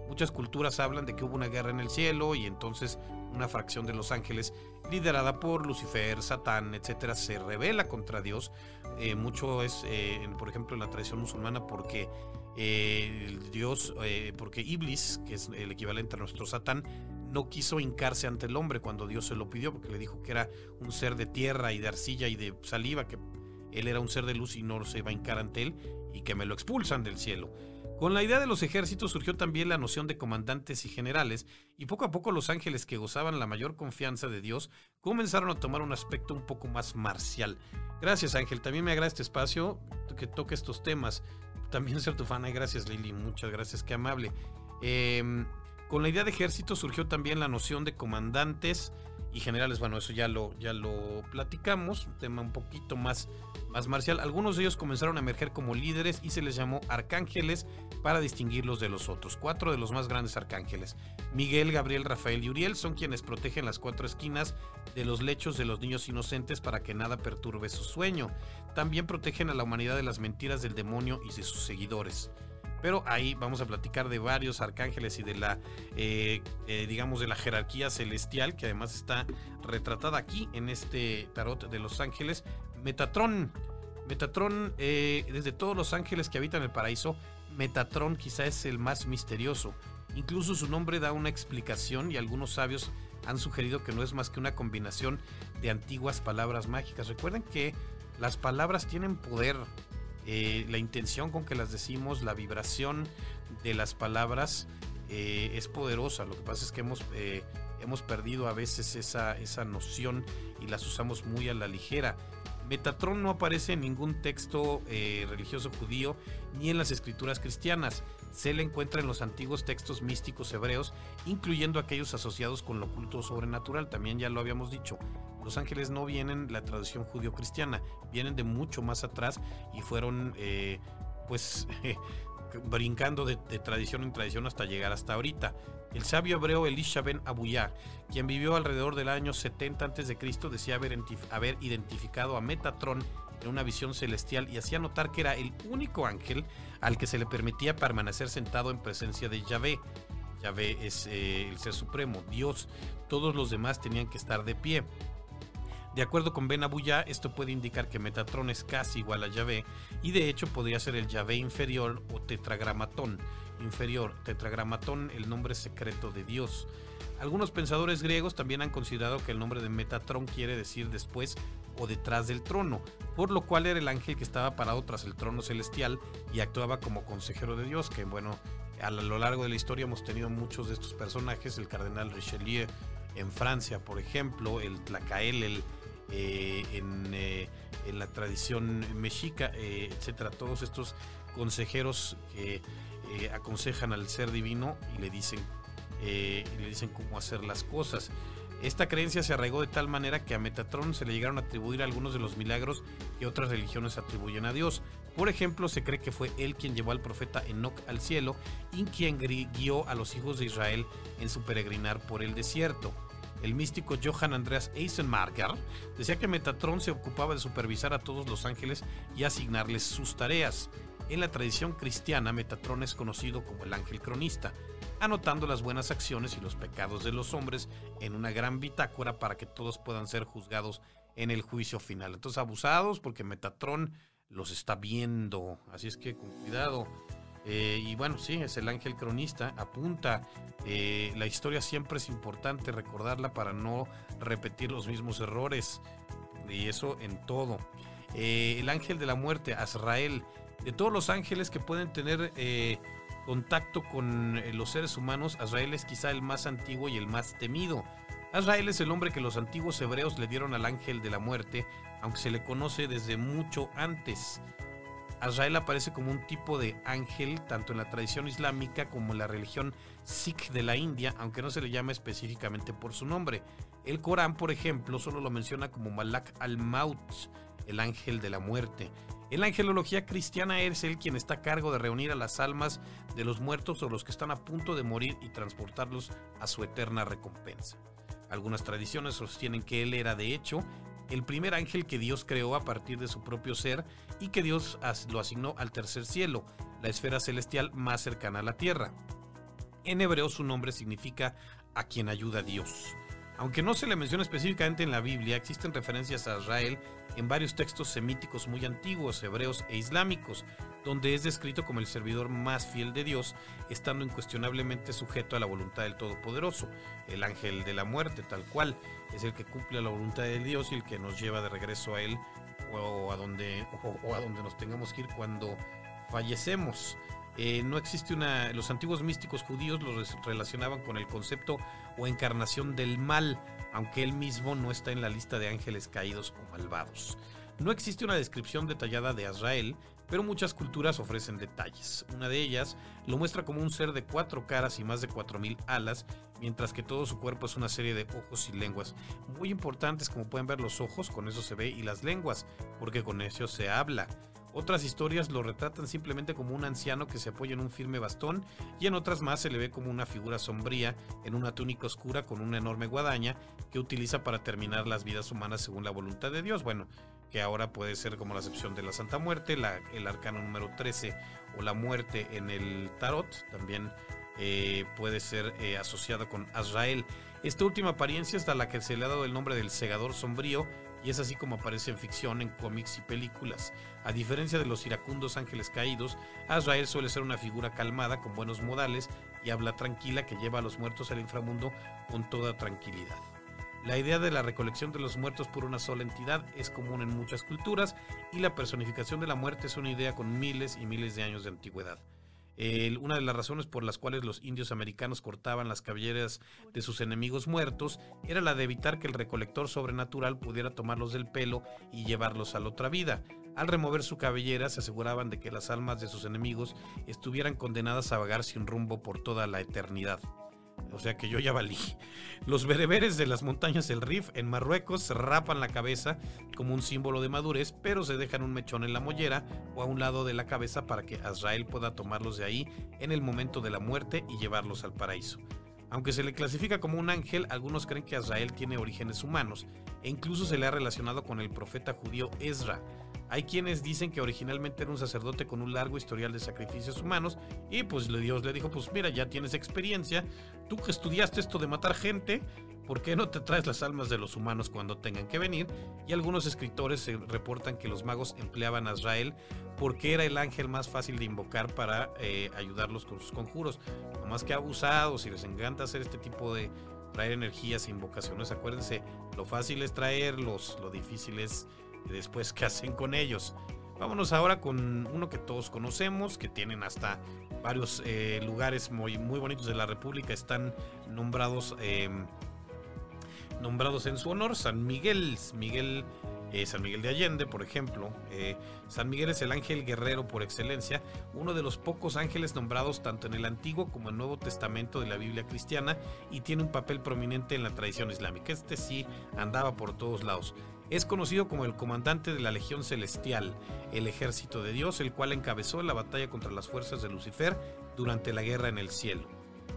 Muchas culturas hablan de que hubo una guerra en el cielo y entonces una fracción de los ángeles, liderada por Lucifer, Satán, etcétera, se revela contra Dios. Eh, mucho es, eh, por ejemplo, en la tradición musulmana, porque eh, Dios, porque Iblis, que es el equivalente a nuestro Satán, no quiso hincarse ante el hombre cuando Dios se lo pidió, porque le dijo que era un ser de tierra y de arcilla y de saliva, que él era un ser de luz y no se iba a hincar ante él, y que me lo expulsan del cielo. Con la idea de los ejércitos surgió también la noción de comandantes y generales, y poco a poco los ángeles que gozaban la mayor confianza de Dios comenzaron a tomar un aspecto un poco más marcial. Gracias Ángel, también me agrada este espacio que toque estos temas. También ser tu fan, y gracias Lili, muchas gracias, qué amable. Em, con la idea de ejército surgió también la noción de comandantes y generales. Bueno, eso ya lo, ya lo platicamos, un tema un poquito más, más marcial. Algunos de ellos comenzaron a emerger como líderes y se les llamó arcángeles para distinguirlos de los otros. Cuatro de los más grandes arcángeles, Miguel, Gabriel, Rafael y Uriel, son quienes protegen las cuatro esquinas de los lechos de los niños inocentes para que nada perturbe su sueño. También protegen a la humanidad de las mentiras del demonio y de sus seguidores. Pero ahí vamos a platicar de varios arcángeles y de la, eh, eh, digamos, de la jerarquía celestial, que además está retratada aquí en este tarot de los ángeles. Metatron. Metatron, eh, desde todos los ángeles que habitan el paraíso, Metatron quizá es el más misterioso. Incluso su nombre da una explicación y algunos sabios han sugerido que no es más que una combinación de antiguas palabras mágicas. Recuerden que las palabras tienen poder eh, la intención con que las decimos, la vibración de las palabras eh, es poderosa. Lo que pasa es que hemos, eh, hemos perdido a veces esa, esa noción y las usamos muy a la ligera. Metatron no aparece en ningún texto religioso judío ni en las escrituras cristianas. Se le encuentra en los antiguos textos místicos hebreos, incluyendo aquellos asociados con lo oculto sobrenatural. También ya lo habíamos dicho. Los ángeles no vienen de la tradición judío-cristiana, vienen de mucho más atrás y fueron, eh, pues, brincando de, tradición en tradición hasta llegar hasta ahorita. El sabio hebreo Elisha ben Abuyá, quien vivió alrededor del año 70 a.C., decía haber, identificado a Metatron en una visión celestial y hacía notar que era el único ángel al que se le permitía permanecer sentado en presencia de Yahvé. Yahvé es eh, el ser supremo, Dios. Todos los demás tenían que estar de pie. De acuerdo con Ben Abuya, esto puede indicar que Metatron es casi igual a Yahvé y de hecho podría ser el Yahvé inferior o tetragramatón inferior, tetragramatón, el nombre secreto de Dios. Algunos pensadores griegos también han considerado que el nombre de Metatron quiere decir después o detrás del trono, por lo cual era el ángel que estaba parado tras el trono celestial y actuaba como consejero de Dios, que bueno, a lo largo de la historia hemos tenido muchos de estos personajes, el cardenal Richelieu en Francia, por ejemplo, el Tlacael, el eh, eh, en, la tradición mexica, eh, etcétera. Todos estos consejeros que aconsejan al ser divino y le dicen, le dicen cómo hacer las cosas. Esta creencia se arraigó de tal manera que a Metatron se le llegaron a atribuir algunos de los milagros que otras religiones atribuyen a Dios. Por ejemplo, se cree que fue él quien llevó al profeta Enoch al cielo y quien guió a los hijos de Israel en su peregrinar por el desierto. El místico Johann Andreas Eisenmarker decía que Metatron se ocupaba de supervisar a todos los ángeles y asignarles sus tareas. En la tradición cristiana, Metatrón es conocido como el ángel cronista, anotando las buenas acciones y los pecados de los hombres en una gran bitácora para que todos puedan ser juzgados en el juicio final. Entonces, abusados porque Metatrón los está viendo, así es que con cuidado. Eh, y bueno, sí, es el ángel cronista, apunta, eh, la historia siempre es importante recordarla para no repetir los mismos errores, y eso en todo. Eh, el ángel de la muerte, Azrael, de todos los ángeles que pueden tener contacto con los seres humanos, Azrael es quizá el más antiguo y el más temido. Azrael es el nombre que los antiguos hebreos le dieron al ángel de la muerte, aunque se le conoce desde mucho antes. Azrael aparece como un tipo de ángel tanto en la tradición islámica como en la religión Sikh de la India, aunque no se le llama específicamente por su nombre. El Corán, por ejemplo, solo lo menciona como Malak al-Maut, el ángel de la muerte. En la angelología cristiana es él quien está a cargo de reunir a las almas de los muertos o los que están a punto de morir y transportarlos a su eterna recompensa. Algunas tradiciones sostienen que él era de hecho el primer ángel que Dios creó a partir de su propio ser y que Dios lo asignó al tercer cielo, la esfera celestial más cercana a la tierra. En hebreo su nombre significa a quien ayuda Dios. Aunque no se le menciona específicamente en la Biblia, existen referencias a Israel en varios textos semíticos muy antiguos, hebreos e islámicos, donde es descrito como el servidor más fiel de Dios, estando incuestionablemente sujeto a la voluntad del Todopoderoso. El ángel de la muerte, tal cual, es el que cumple la voluntad de Dios y el que nos lleva de regreso a Él o a donde, o, a donde nos tengamos que ir cuando fallecemos. Eh, no existe una. Los antiguos místicos judíos los relacionaban con el concepto o encarnación del mal, aunque él mismo no está en la lista de ángeles caídos o malvados. No existe una descripción detallada de Azrael, pero muchas culturas ofrecen detalles. Una de ellas lo muestra como un ser de cuatro caras y más de cuatro mil alas, mientras que todo su cuerpo es una serie de ojos y lenguas. Muy importantes como pueden ver los ojos, con eso se ve, y las lenguas, porque con eso se habla. Otras historias lo retratan simplemente como un anciano que se apoya en un firme bastón y en otras más se le ve como una figura sombría en una túnica oscura con una enorme guadaña que utiliza para terminar las vidas humanas según la voluntad de Dios. Bueno, que ahora puede ser como la acepción de la Santa Muerte, el arcano número 13 o la muerte en el tarot, también eh, puede ser eh, asociado con Azrael. Esta última apariencia es a la que se le ha dado el nombre del segador sombrío y es así como aparece en ficción, en cómics y películas. A diferencia de los iracundos ángeles caídos, Azrael suele ser una figura calmada, con buenos modales y habla tranquila que lleva a los muertos al inframundo con toda tranquilidad. La idea de la recolección de los muertos por una sola entidad es común en muchas culturas y la personificación de la muerte es una idea con miles y miles de años de antigüedad una de las razones por las cuales los indios americanos cortaban las cabelleras de sus enemigos muertos era la de evitar que el recolector sobrenatural pudiera tomarlos del pelo y llevarlos a la otra vida. Al remover su cabellera se aseguraban de que las almas de sus enemigos estuvieran condenadas a vagar sin rumbo por toda la eternidad o sea que yo ya valí. Los bereberes de las montañas del Rif en Marruecos se rapan la cabeza como un símbolo de madurez, pero se dejan un mechón en la mollera o a un lado de la cabeza para que Azrael pueda tomarlos de ahí en el momento de la muerte y llevarlos al paraíso. Aunque se le clasifica como un ángel, algunos creen que Azrael tiene orígenes humanos e incluso se le ha relacionado con el profeta judío Ezra. Hay quienes dicen que originalmente era un sacerdote con un largo historial de sacrificios humanos y pues Dios le dijo, pues mira, ya tienes experiencia, tú que estudiaste esto de matar gente, ¿por qué no te traes las almas de los humanos cuando tengan que venir? Y algunos escritores se reportan que los magos empleaban a Israel porque era el ángel más fácil de invocar para eh, ayudarlos con sus conjuros. No más que abusados y les encanta hacer este tipo de traer energías e invocaciones, acuérdense, lo fácil es traerlos, lo difícil es después qué hacen con ellos. Vámonos ahora con uno que todos conocemos, que tienen hasta varios eh, lugares muy, muy bonitos de la República, están nombrados, em, nombrados en su honor, San Miguel, Miguel eh, San Miguel de Allende, por ejemplo. Eh, San Miguel es el ángel guerrero por excelencia, uno de los pocos ángeles nombrados tanto en el Antiguo como en el Nuevo Testamento de la Biblia cristiana y tiene un papel prominente en la tradición islámica. Este sí andaba por todos lados. Es conocido como el comandante de la Legión Celestial, el ejército de Dios, el cual encabezó la batalla contra las fuerzas de Lucifer durante la guerra en el cielo.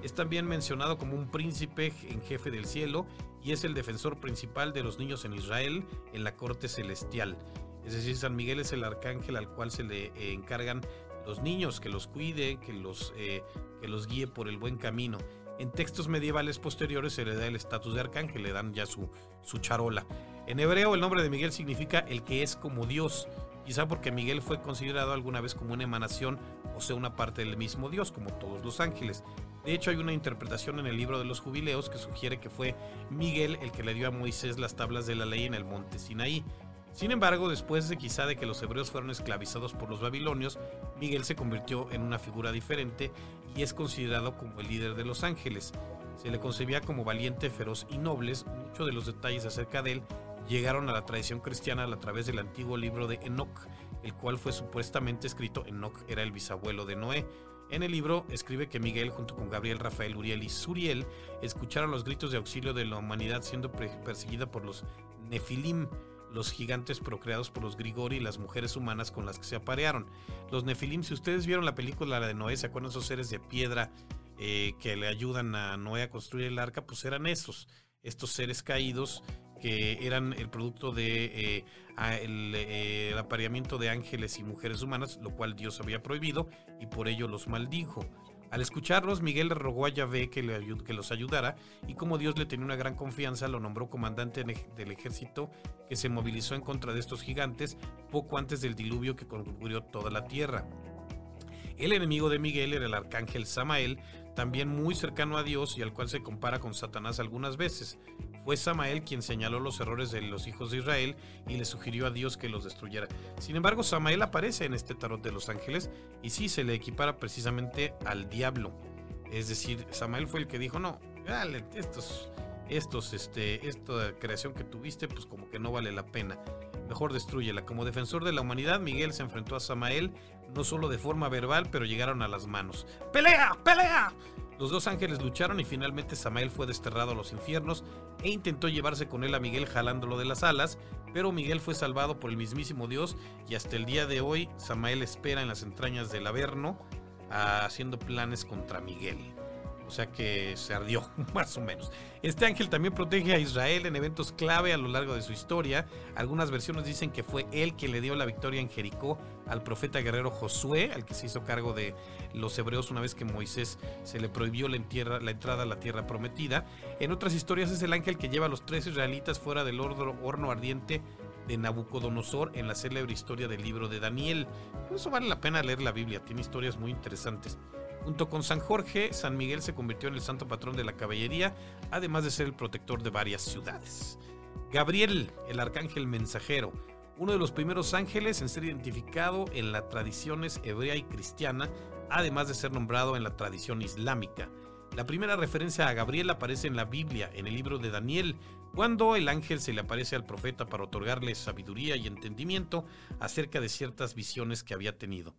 Es también mencionado como un príncipe en jefe del cielo y es el defensor principal de los niños en Israel en la corte celestial. Es decir, San Miguel es el arcángel al cual se le eh, encargan los niños, que los cuide, que los, eh, que los guíe por el buen camino. En textos medievales posteriores se le da el estatus de arcángel, le dan ya su, su charola. En hebreo el nombre de Miguel significa el que es como Dios, quizá porque Miguel fue considerado alguna vez como una emanación, o sea, una parte del mismo Dios, como todos los ángeles. De hecho, hay una interpretación en el libro de los jubileos que sugiere que fue Miguel el que le dio a Moisés las tablas de la ley en el monte Sinaí. Sin embargo, después de quizá de que los hebreos fueron esclavizados por los babilonios, Miguel se convirtió en una figura diferente y es considerado como el líder de los ángeles. Se le concebía como valiente, feroz y nobles. Muchos de los detalles acerca de él llegaron a la tradición cristiana a través del antiguo libro de Enoch, el cual fue supuestamente escrito. Enoch era el bisabuelo de Noé. En el libro escribe que Miguel, junto con Gabriel, Rafael, Uriel y Suriel, escucharon los gritos de auxilio de la humanidad siendo perseguida por los Nefilim, los gigantes procreados por los Grigori y las mujeres humanas con las que se aparearon. Los Nefilim, si ustedes vieron la película de Noé, ¿se acuerdan esos seres de piedra eh, que le ayudan a Noé a construir el arca? Pues eran esos, estos seres caídos que eran el producto de eh, eh, el, apareamiento de ángeles y mujeres humanas, lo cual Dios había prohibido y por ello los maldijo. Al escucharlos, Miguel le rogó a Yahvé que, los ayudara y como Dios le tenía una gran confianza, lo nombró comandante del ejército que se movilizó en contra de estos gigantes poco antes del diluvio que cubrió toda la tierra. El enemigo de Miguel era el arcángel Samael, también muy cercano a Dios y al cual se compara con Satanás algunas veces. Fue Samael quien señaló los errores de los hijos de Israel y le sugirió a Dios que los destruyera. Sin embargo, Samael aparece en este tarot de los ángeles y sí se le equipara precisamente al diablo. Es decir, Samael fue el que dijo, no, dale, estos, estos, este, esta creación que tuviste, pues como que no vale la pena. Mejor destruyela. Como defensor de la humanidad, Miguel se enfrentó a Samael no solo de forma verbal, pero llegaron a las manos. ¡Pelea! ¡Pelea! Los dos ángeles lucharon y finalmente Samael fue desterrado a los infiernos e intentó llevarse con él a Miguel jalándolo de las alas, pero Miguel fue salvado por el mismísimo Dios y hasta el día de hoy Samael espera en las entrañas del Averno haciendo planes contra Miguel sea que se ardió, más o menos. Este ángel también protege a Israel en eventos clave a lo largo de su historia. Algunas versiones dicen que fue él quien le dio la victoria en Jericó al profeta guerrero Josué, al que se hizo cargo de los hebreos una vez que Moisés se le prohibió la, la entrada a la tierra prometida. En otras historias es el ángel que lleva a los tres israelitas fuera del horno ardiente de Nabucodonosor en la célebre historia del libro de Daniel. Por eso vale la pena leer la Biblia, tiene historias muy interesantes. Junto con San Jorge, San Miguel se convirtió en el santo patrón de la caballería, además de ser el protector de varias ciudades. Gabriel, el arcángel mensajero, uno de los primeros ángeles en ser identificado en las tradiciones hebrea y cristiana, además de ser nombrado en la tradición islámica. La primera referencia a Gabriel aparece en la Biblia, en el libro de Daniel, cuando el ángel se le aparece al profeta para otorgarle sabiduría y entendimiento acerca de ciertas visiones que había tenido.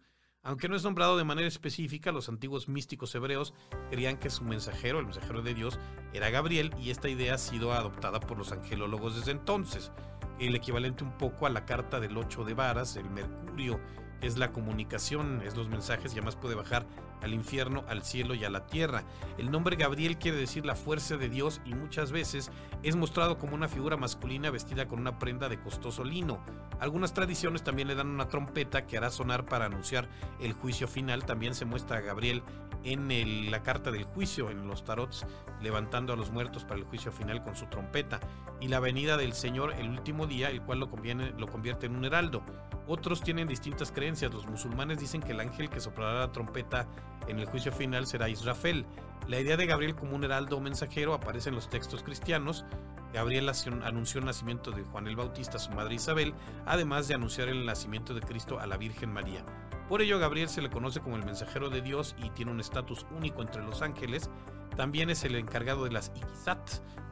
Aunque no es nombrado de manera específica, los antiguos místicos hebreos creían que su mensajero, el mensajero de Dios, era Gabriel y esta idea ha sido adoptada por los angelólogos desde entonces, el equivalente un poco a la carta del ocho de varas, el Mercurio, es la comunicación, es los mensajes y además puede bajar al infierno, al cielo y a la tierra. El nombre Gabriel quiere decir la fuerza de Dios y muchas veces es mostrado como una figura masculina vestida con una prenda de costoso lino. Algunas tradiciones también le dan una trompeta que hará sonar para anunciar el juicio final. También se muestra a Gabriel en la carta del juicio, en los tarots, levantando a los muertos para el juicio final con su trompeta. Y la venida del Señor el último día, el cual lo, lo convierte en un heraldo. Otros tienen distintas creencias. Los musulmanes dicen que el ángel que soplará la trompeta en el juicio final será Israfel. La idea de Gabriel como un heraldo o mensajero aparece en los textos cristianos. Gabriel anunció el nacimiento de Juan el Bautista a su madre Isabel, además de anunciar el nacimiento de Cristo a la Virgen María. Por ello, Gabriel se le conoce como el mensajero de Dios y tiene un estatus único entre los ángeles. También es el encargado de las Iquizat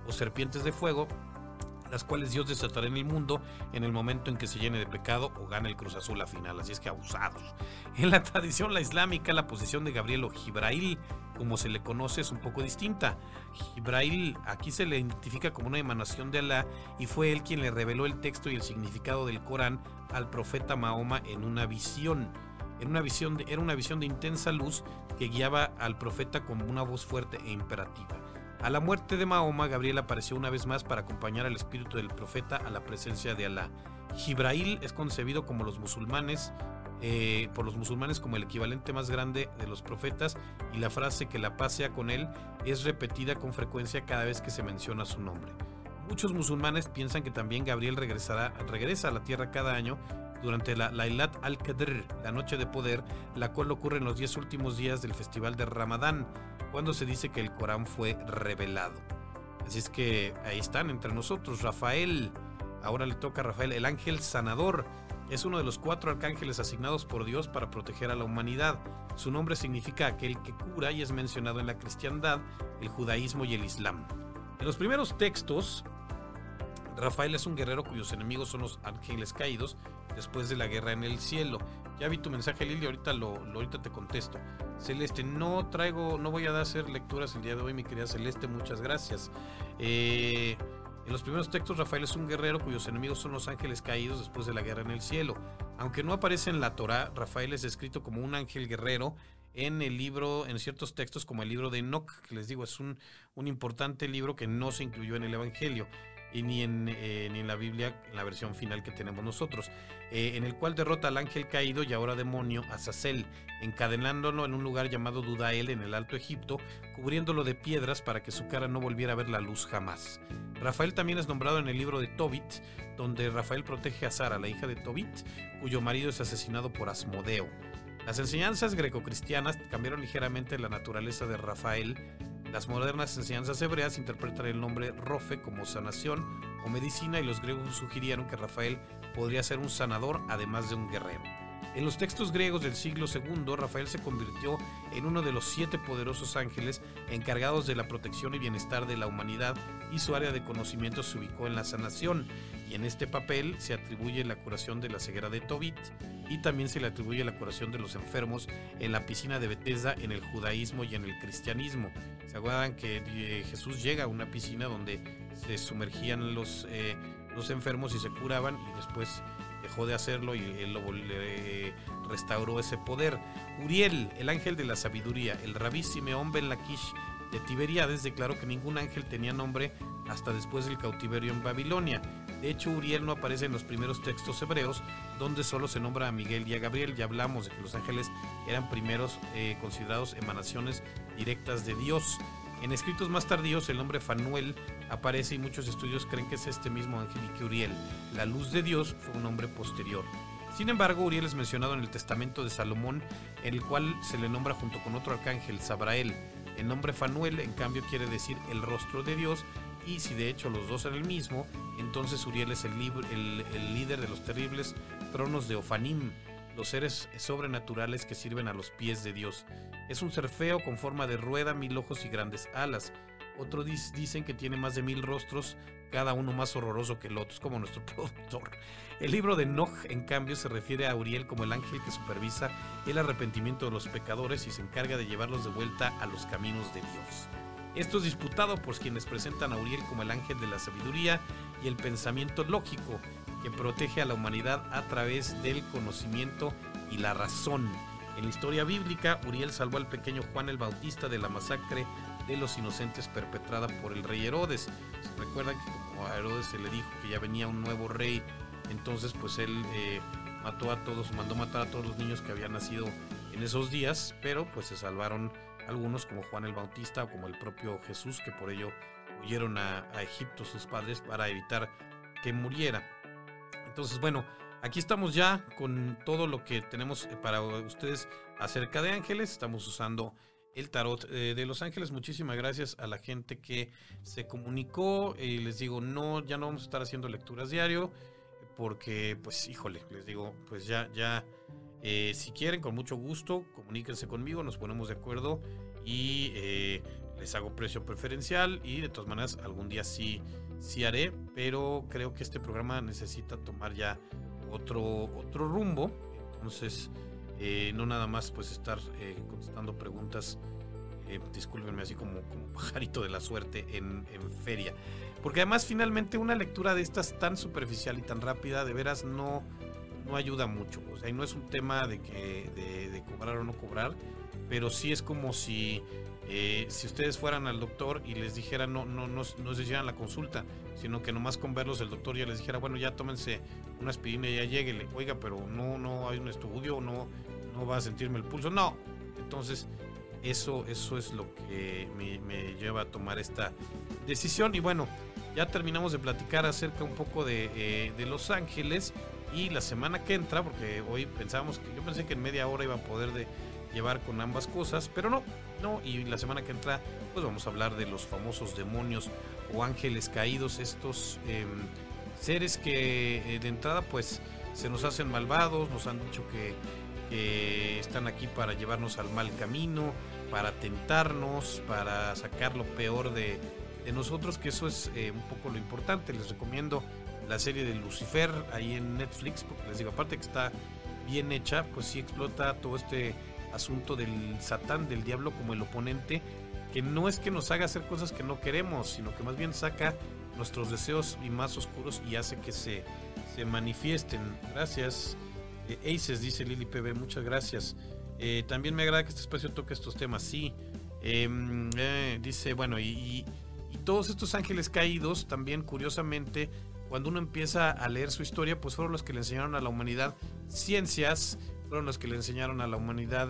o serpientes de fuego, las cuales Dios desatará en el mundo en el momento en que se llene de pecado o gane el Cruz Azul la final, así es que abusados. En la tradición la islámica, la posición de Gabriel o Gibrail, como se le conoce, es un poco distinta. Gibrail aquí se le identifica como una emanación de Alá y fue él quien le reveló el texto y el significado del Corán al profeta Mahoma en una visión. En una visión era una visión de intensa luz que guiaba al profeta como una voz fuerte e imperativa. A la muerte de Mahoma, Gabriel apareció una vez más para acompañar al espíritu del profeta a la presencia de Alá. Gibrail es concebido como los musulmanes eh, por los musulmanes como el equivalente más grande de los profetas y la frase que la paz sea con él es repetida con frecuencia cada vez que se menciona su nombre. Muchos musulmanes piensan que también Gabriel regresará, regresa a la tierra cada año durante la Lailat al-Qadr, la noche de poder, la cual ocurre en los 10 últimos días del festival de Ramadán, cuando se dice que el Corán fue revelado. Así es que ahí están entre nosotros Rafael. Ahora le toca a Rafael, el ángel sanador. Es uno de los cuatro arcángeles asignados por Dios para proteger a la humanidad. Su nombre significa aquel que cura y es mencionado en la cristiandad, el judaísmo y el islam. En los primeros textos, Rafael es un guerrero cuyos enemigos son los ángeles caídos después de la guerra en el cielo. Ya vi tu mensaje, Lili, ahorita, lo, ahorita te contesto. Celeste, no traigo, no voy a hacer lecturas el día de hoy, mi querida Celeste, muchas gracias. Eh, en los primeros textos, Rafael es un guerrero cuyos enemigos son los ángeles caídos después de la guerra en el cielo. Aunque no aparece en la Torah, Rafael es descrito como un ángel guerrero en el libro, en ciertos textos como el libro de Enoch, que les digo, es un, un importante libro que no se incluyó en el Evangelio y ni en, eh, ni en la Biblia, en la versión final que tenemos nosotros, eh, en el cual derrota al ángel caído y ahora demonio, Azazel, encadenándolo en un lugar llamado Dudael en el Alto Egipto, cubriéndolo de piedras para que su cara no volviera a ver la luz jamás. Rafael también es nombrado en el libro de Tobit, donde Rafael protege a Sara, la hija de Tobit, cuyo marido es asesinado por Asmodeo. Las enseñanzas grecocristianas cambiaron ligeramente la naturaleza de Rafael las modernas enseñanzas hebreas interpretan el nombre Rofe como sanación o medicina y los griegos sugirieron que Rafael podría ser un sanador además de un guerrero. En los textos griegos del siglo II, Rafael se convirtió en uno de los siete poderosos ángeles encargados de la protección y bienestar de la humanidad y su área de conocimiento se ubicó en la sanación. Y en este papel se atribuye la curación de la ceguera de Tobit y también se le atribuye la curación de los enfermos en la piscina de Bethesda en el judaísmo y en el cristianismo. ¿Se acuerdan que eh, Jesús llega a una piscina donde se sumergían los, eh, los enfermos y se curaban y después dejó de hacerlo y él lo, restauró ese poder. Uriel, el ángel de la sabiduría, el rabí Simeón Ben Lakish de Tiberíades declaró que ningún ángel tenía nombre hasta después del cautiverio en Babilonia. De hecho, Uriel no aparece en los primeros textos hebreos, donde solo se nombra a Miguel y a Gabriel. Ya hablamos de que los ángeles eran primeros eh, considerados emanaciones directas de Dios. En escritos más tardíos el nombre Fanuel aparece y muchos estudios creen que es este mismo ángel y que Uriel, la luz de Dios, fue un nombre posterior. Sin embargo, Uriel es mencionado en el Testamento de Salomón, en el cual se le nombra junto con otro arcángel, Sabrael. El nombre Fanuel, en cambio, quiere decir el rostro de Dios, y si de hecho los dos son el mismo, entonces Uriel es el, el líder de los terribles tronos de Ofanim, los seres sobrenaturales que sirven a los pies de Dios. Es un ser feo con forma de rueda, mil ojos y grandes alas. Otros dicen que tiene más de mil rostros, cada uno más horroroso que el otro, es como nuestro productor. El libro de Enoch, en cambio, se refiere a Uriel como el ángel que supervisa el arrepentimiento de los pecadores y se encarga de llevarlos de vuelta a los caminos de Dios. Esto es disputado por quienes presentan a Uriel como el ángel de la sabiduría y el pensamiento lógico, que protege a la humanidad a través del conocimiento y la razón. En la historia bíblica, Uriel salvó al pequeño Juan el Bautista de la masacre de los inocentes perpetrada por el rey Herodes. ¿Se recuerdan que como a Herodes se le dijo que ya venía un nuevo rey? Entonces pues él eh, mató a todos, mandó matar a todos los niños que habían nacido en esos días, pero pues se salvaron algunos como Juan el Bautista o como el propio Jesús, que por ello huyeron a Egipto sus padres para evitar que muriera. Entonces, bueno, aquí estamos ya con todo lo que tenemos eh, para ustedes acerca de ángeles. Estamos usando el tarot eh, de los ángeles. Muchísimas gracias a la gente que se comunicó. Y les digo, no, ya no vamos a estar haciendo lecturas diario. Porque, pues, híjole, les digo, pues ya, ya, eh, si quieren, con mucho gusto, comuníquense conmigo, nos ponemos de acuerdo y les hago precio preferencial. Y de todas maneras, algún día sí sí haré, pero creo que este programa necesita tomar ya otro, otro rumbo. Entonces, eh, no nada más pues estar eh, contestando preguntas, eh, discúlpenme así como, como pajarito de la suerte en, feria. Porque además finalmente una lectura de estas tan superficial y tan rápida, de veras no, no ayuda mucho. O sea, no es un tema de, que, de, de cobrar o no cobrar, pero sí es como si, eh, si ustedes fueran al doctor y les dijera no, no, no, no se hicieran la consulta, sino que nomás con verlos el doctor ya les dijera, bueno, ya tómense una aspirina y ya lleguele. Oiga, pero no, no hay un estudio, no, no va a sentirme el pulso. No. Entonces, eso, eso es lo que me, lleva a tomar esta decisión. Y bueno, ya terminamos de platicar acerca un poco de, eh, de, Los Ángeles. Y la semana que entra, porque hoy pensábamos que yo pensé que en media hora iba a poder de llevar con ambas cosas, pero no, no. Y la semana que entra, pues vamos a hablar de los famosos demonios o ángeles caídos, estos em, seres que eh, de entrada, pues se nos hacen malvados, nos han dicho que están aquí para llevarnos al mal camino, para tentarnos, para sacar lo peor de, nosotros, que eso es eh, un poco lo importante. Les recomiendo la serie de Lucifer ahí en Netflix, porque les digo, aparte que está bien hecha, pues sí explota todo este asunto del satán, del diablo como el oponente, que no es que nos haga hacer cosas que no queremos, sino que más bien saca nuestros deseos y más oscuros y hace que se, se manifiesten. Gracias. Eh, Aces, dice Lili PB, muchas gracias. Eh, también me agrada que este espacio toque estos temas, sí. Em, eh, dice, bueno, y, todos estos ángeles caídos, también curiosamente, cuando uno empieza a leer su historia, pues fueron los que le enseñaron a la humanidad ciencias, fueron los que le enseñaron a la humanidad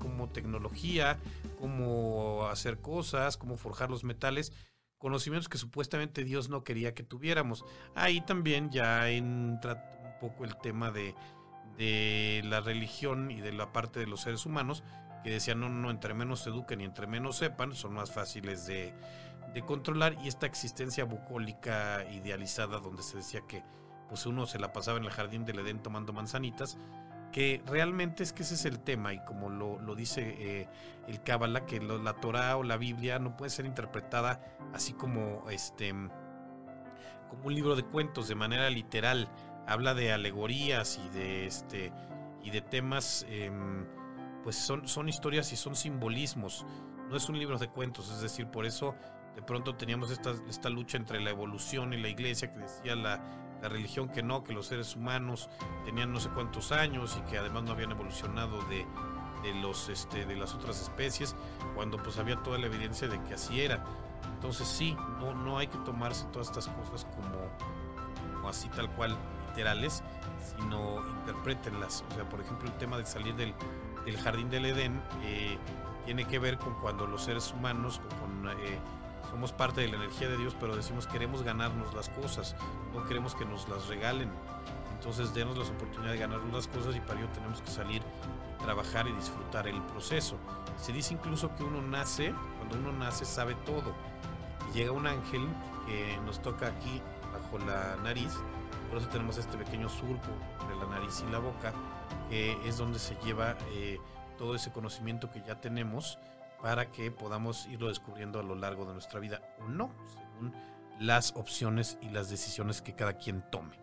cómo tecnología, cómo hacer cosas, cómo forjar los metales, conocimientos que supuestamente Dios no quería que tuviéramos. Ahí también ya entra un poco el tema de de la religión y de la parte de los seres humanos que decían no, no, entre menos se eduquen y entre menos sepan, son más fáciles de, de, controlar y esta existencia bucólica idealizada donde se decía que pues uno se la pasaba en el jardín del Edén tomando manzanitas, que realmente es que ese es el tema y como lo, lo dice eh, el Cábala, que la Torah o la Biblia no puede ser interpretada así como este como un libro de cuentos de manera literal. Habla de alegorías y de este y de temas em, pues son, son historias y son simbolismos no es un libro de cuentos. Es decir por eso de pronto teníamos esta, esta lucha entre la evolución y la iglesia que decía la, la religión que no que los seres humanos tenían no sé cuántos años y que además no habían evolucionado de, de los este de las otras especies cuando pues había toda la evidencia de que así era entonces sí no no hay que tomarse todas estas cosas como, así tal cual literales, sino interpretenlas. O sea, por ejemplo, el tema de salir del, jardín del Edén eh, tiene que ver con cuando los seres humanos con, eh, somos parte de la energía de Dios, pero decimos queremos ganarnos las cosas, no queremos que nos las regalen. Entonces denos la oportunidad de ganarnos las cosas y para ello tenemos que salir, trabajar y disfrutar el proceso. Se dice incluso que uno nace, cuando uno nace sabe todo. Y llega un ángel que nos toca aquí bajo la nariz por eso tenemos este pequeño surco entre la nariz y la boca, que es donde se lleva eh, todo ese conocimiento que ya tenemos para que podamos irlo descubriendo a lo largo de nuestra vida o no, según las opciones y las decisiones que cada quien tome.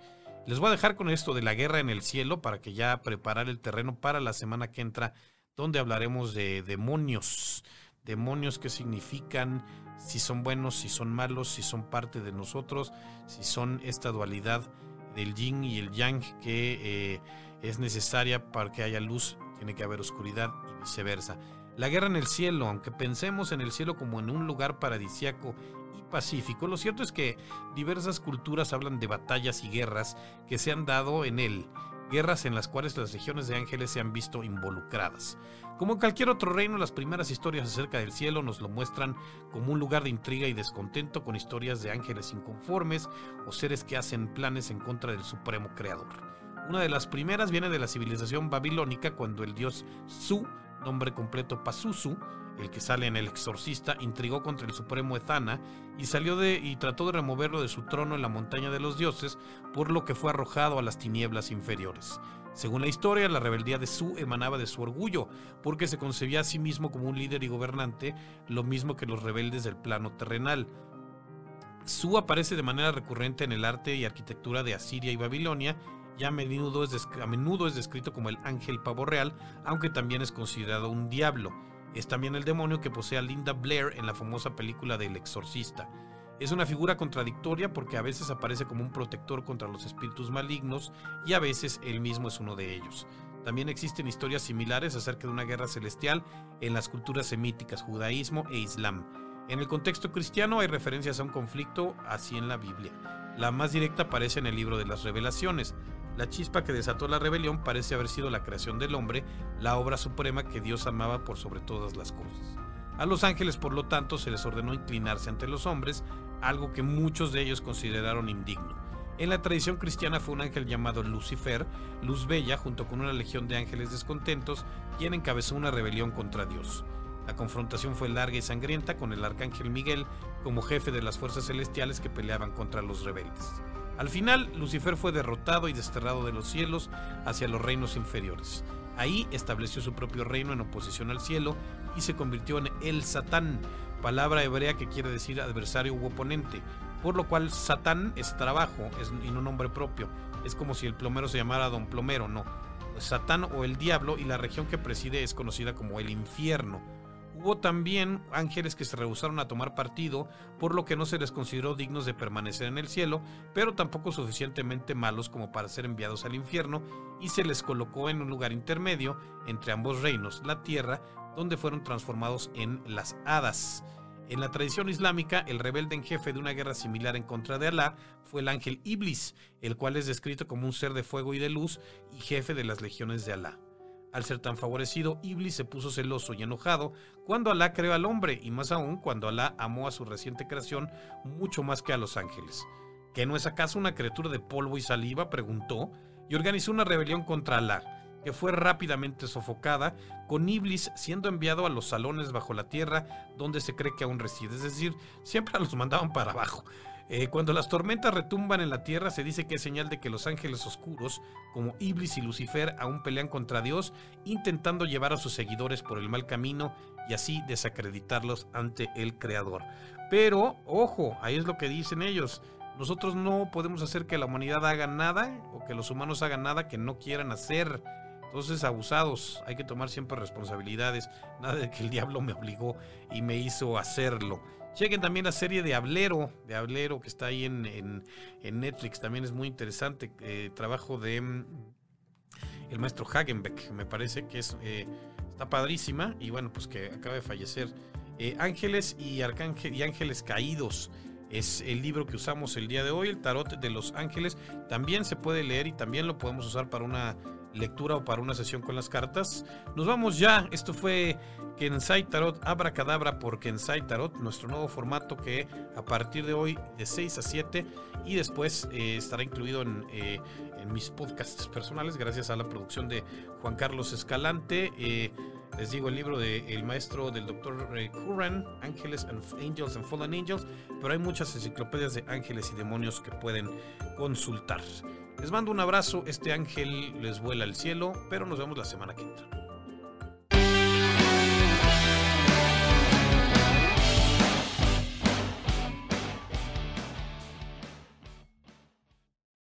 Les voy a dejar con esto de la guerra en el cielo para que ya preparar el terreno para la semana que entra, donde hablaremos de demonios. Demonios que significan, si son buenos, si son malos, si son parte de nosotros, si son esta dualidad del yin y el yang que eh, es necesaria para que haya luz, tiene que haber oscuridad y viceversa. La guerra en el cielo, aunque pensemos en el cielo como en un lugar paradisiaco y pacífico, lo cierto es que diversas culturas hablan de batallas y guerras que se han dado en él guerras en las cuales las legiones de ángeles se han visto involucradas. Como en cualquier otro reino, las primeras historias acerca del cielo nos lo muestran como un lugar de intriga y descontento con historias de ángeles inconformes o seres que hacen planes en contra del supremo creador. Una de las primeras viene de la civilización babilónica cuando el dios Su, nombre completo Pazuzu, el que sale en El Exorcista, intrigó contra el supremo Ethana y salió de y trató de removerlo de su trono en la montaña de los dioses, por lo que fue arrojado a las tinieblas inferiores. Según la historia, la rebeldía de Su emanaba de su orgullo, porque se concebía a sí mismo como un líder y gobernante, lo mismo que los rebeldes del plano terrenal. Su aparece de manera recurrente en el arte y arquitectura de Asiria y Babilonia, y a menudo es, a menudo es descrito como el ángel pavo real, aunque también es considerado un diablo. Es también el demonio que posee a Linda Blair en la famosa película del Exorcista. Es una figura contradictoria porque a veces aparece como un protector contra los espíritus malignos y a veces él mismo es uno de ellos. También existen historias similares acerca de una guerra celestial en las culturas semíticas, judaísmo e islam. En el contexto cristiano hay referencias a un conflicto así en la Biblia. La más directa aparece en el libro de las revelaciones. La chispa que desató la rebelión parece haber sido la creación del hombre, la obra suprema que Dios amaba por sobre todas las cosas. A los ángeles, por lo tanto, se les ordenó inclinarse ante los hombres, algo que muchos de ellos consideraron indigno. En la tradición cristiana fue un ángel llamado Lucifer, Luz Bella, junto con una legión de ángeles descontentos, quien encabezó una rebelión contra Dios. La confrontación fue larga y sangrienta con el arcángel Miguel como jefe de las fuerzas celestiales que peleaban contra los rebeldes. Al final, Lucifer fue derrotado y desterrado de los cielos hacia los reinos inferiores. Ahí estableció su propio reino en oposición al cielo y se convirtió en el Satán, palabra hebrea que quiere decir adversario u oponente, por lo cual Satán es trabajo y no nombre propio. Es como si el plomero se llamara Don Plomero, no. Satán o el diablo y la región que preside es conocida como el infierno. Hubo también ángeles que se rehusaron a tomar partido, por lo que no se les consideró dignos de permanecer en el cielo, pero tampoco suficientemente malos como para ser enviados al infierno, y se les colocó en un lugar intermedio entre ambos reinos, la tierra, donde fueron transformados en las hadas. En la tradición islámica, el rebelde en jefe de una guerra similar en contra de Alá fue el ángel Iblis, el cual es descrito como un ser de fuego y de luz y jefe de las legiones de Alá. Al ser tan favorecido, Iblis se puso celoso y enojado cuando Alá creó al hombre y más aún cuando Alá amó a su reciente creación mucho más que a los ángeles. ¿Que no es acaso una criatura de polvo y saliva? preguntó y organizó una rebelión contra Alá que fue rápidamente sofocada, con Iblis siendo enviado a los salones bajo la tierra donde se cree que aún reside, es decir, siempre los mandaban para abajo. Eh, cuando las tormentas retumban en la tierra, se dice que es señal de que los ángeles oscuros, como Iblis y Lucifer, aún pelean contra Dios, intentando llevar a sus seguidores por el mal camino y así desacreditarlos ante el Creador. Pero, ojo, ahí es lo que dicen ellos. Nosotros no podemos hacer que la humanidad haga nada o que los humanos hagan nada que no quieran hacer. Entonces, abusados, hay que tomar siempre responsabilidades. Nada de que el diablo me obligó y me hizo hacerlo. Chequen también la serie de Hablero, de Hablero que está ahí en, Netflix, también es muy interesante. Eh, trabajo de mm, el maestro Hagenbeck, me parece que es, eh, está padrísima y bueno, pues que acaba de fallecer. Eh, ángeles y, arcángel, y Ángeles Caídos es el libro que usamos el día de hoy, el Tarot de los Ángeles. También se puede leer y también lo podemos usar para una lectura o para una sesión con las cartas. Nos vamos ya. Esto fue Kensai Tarot Abracadabra por Kensai Tarot, nuestro nuevo formato que a partir de hoy de 6 a 7 y después eh, estará incluido eh, en, mis podcasts personales gracias a la producción de Juan Carlos Escalante. Eh, les digo el libro del maestro del doctor Curran, Ángeles and Angels and Fallen Angels, pero hay muchas enciclopedias de ángeles y demonios que pueden consultar. Les mando un abrazo, este ángel les vuela al cielo, pero nos vemos la semana que entra.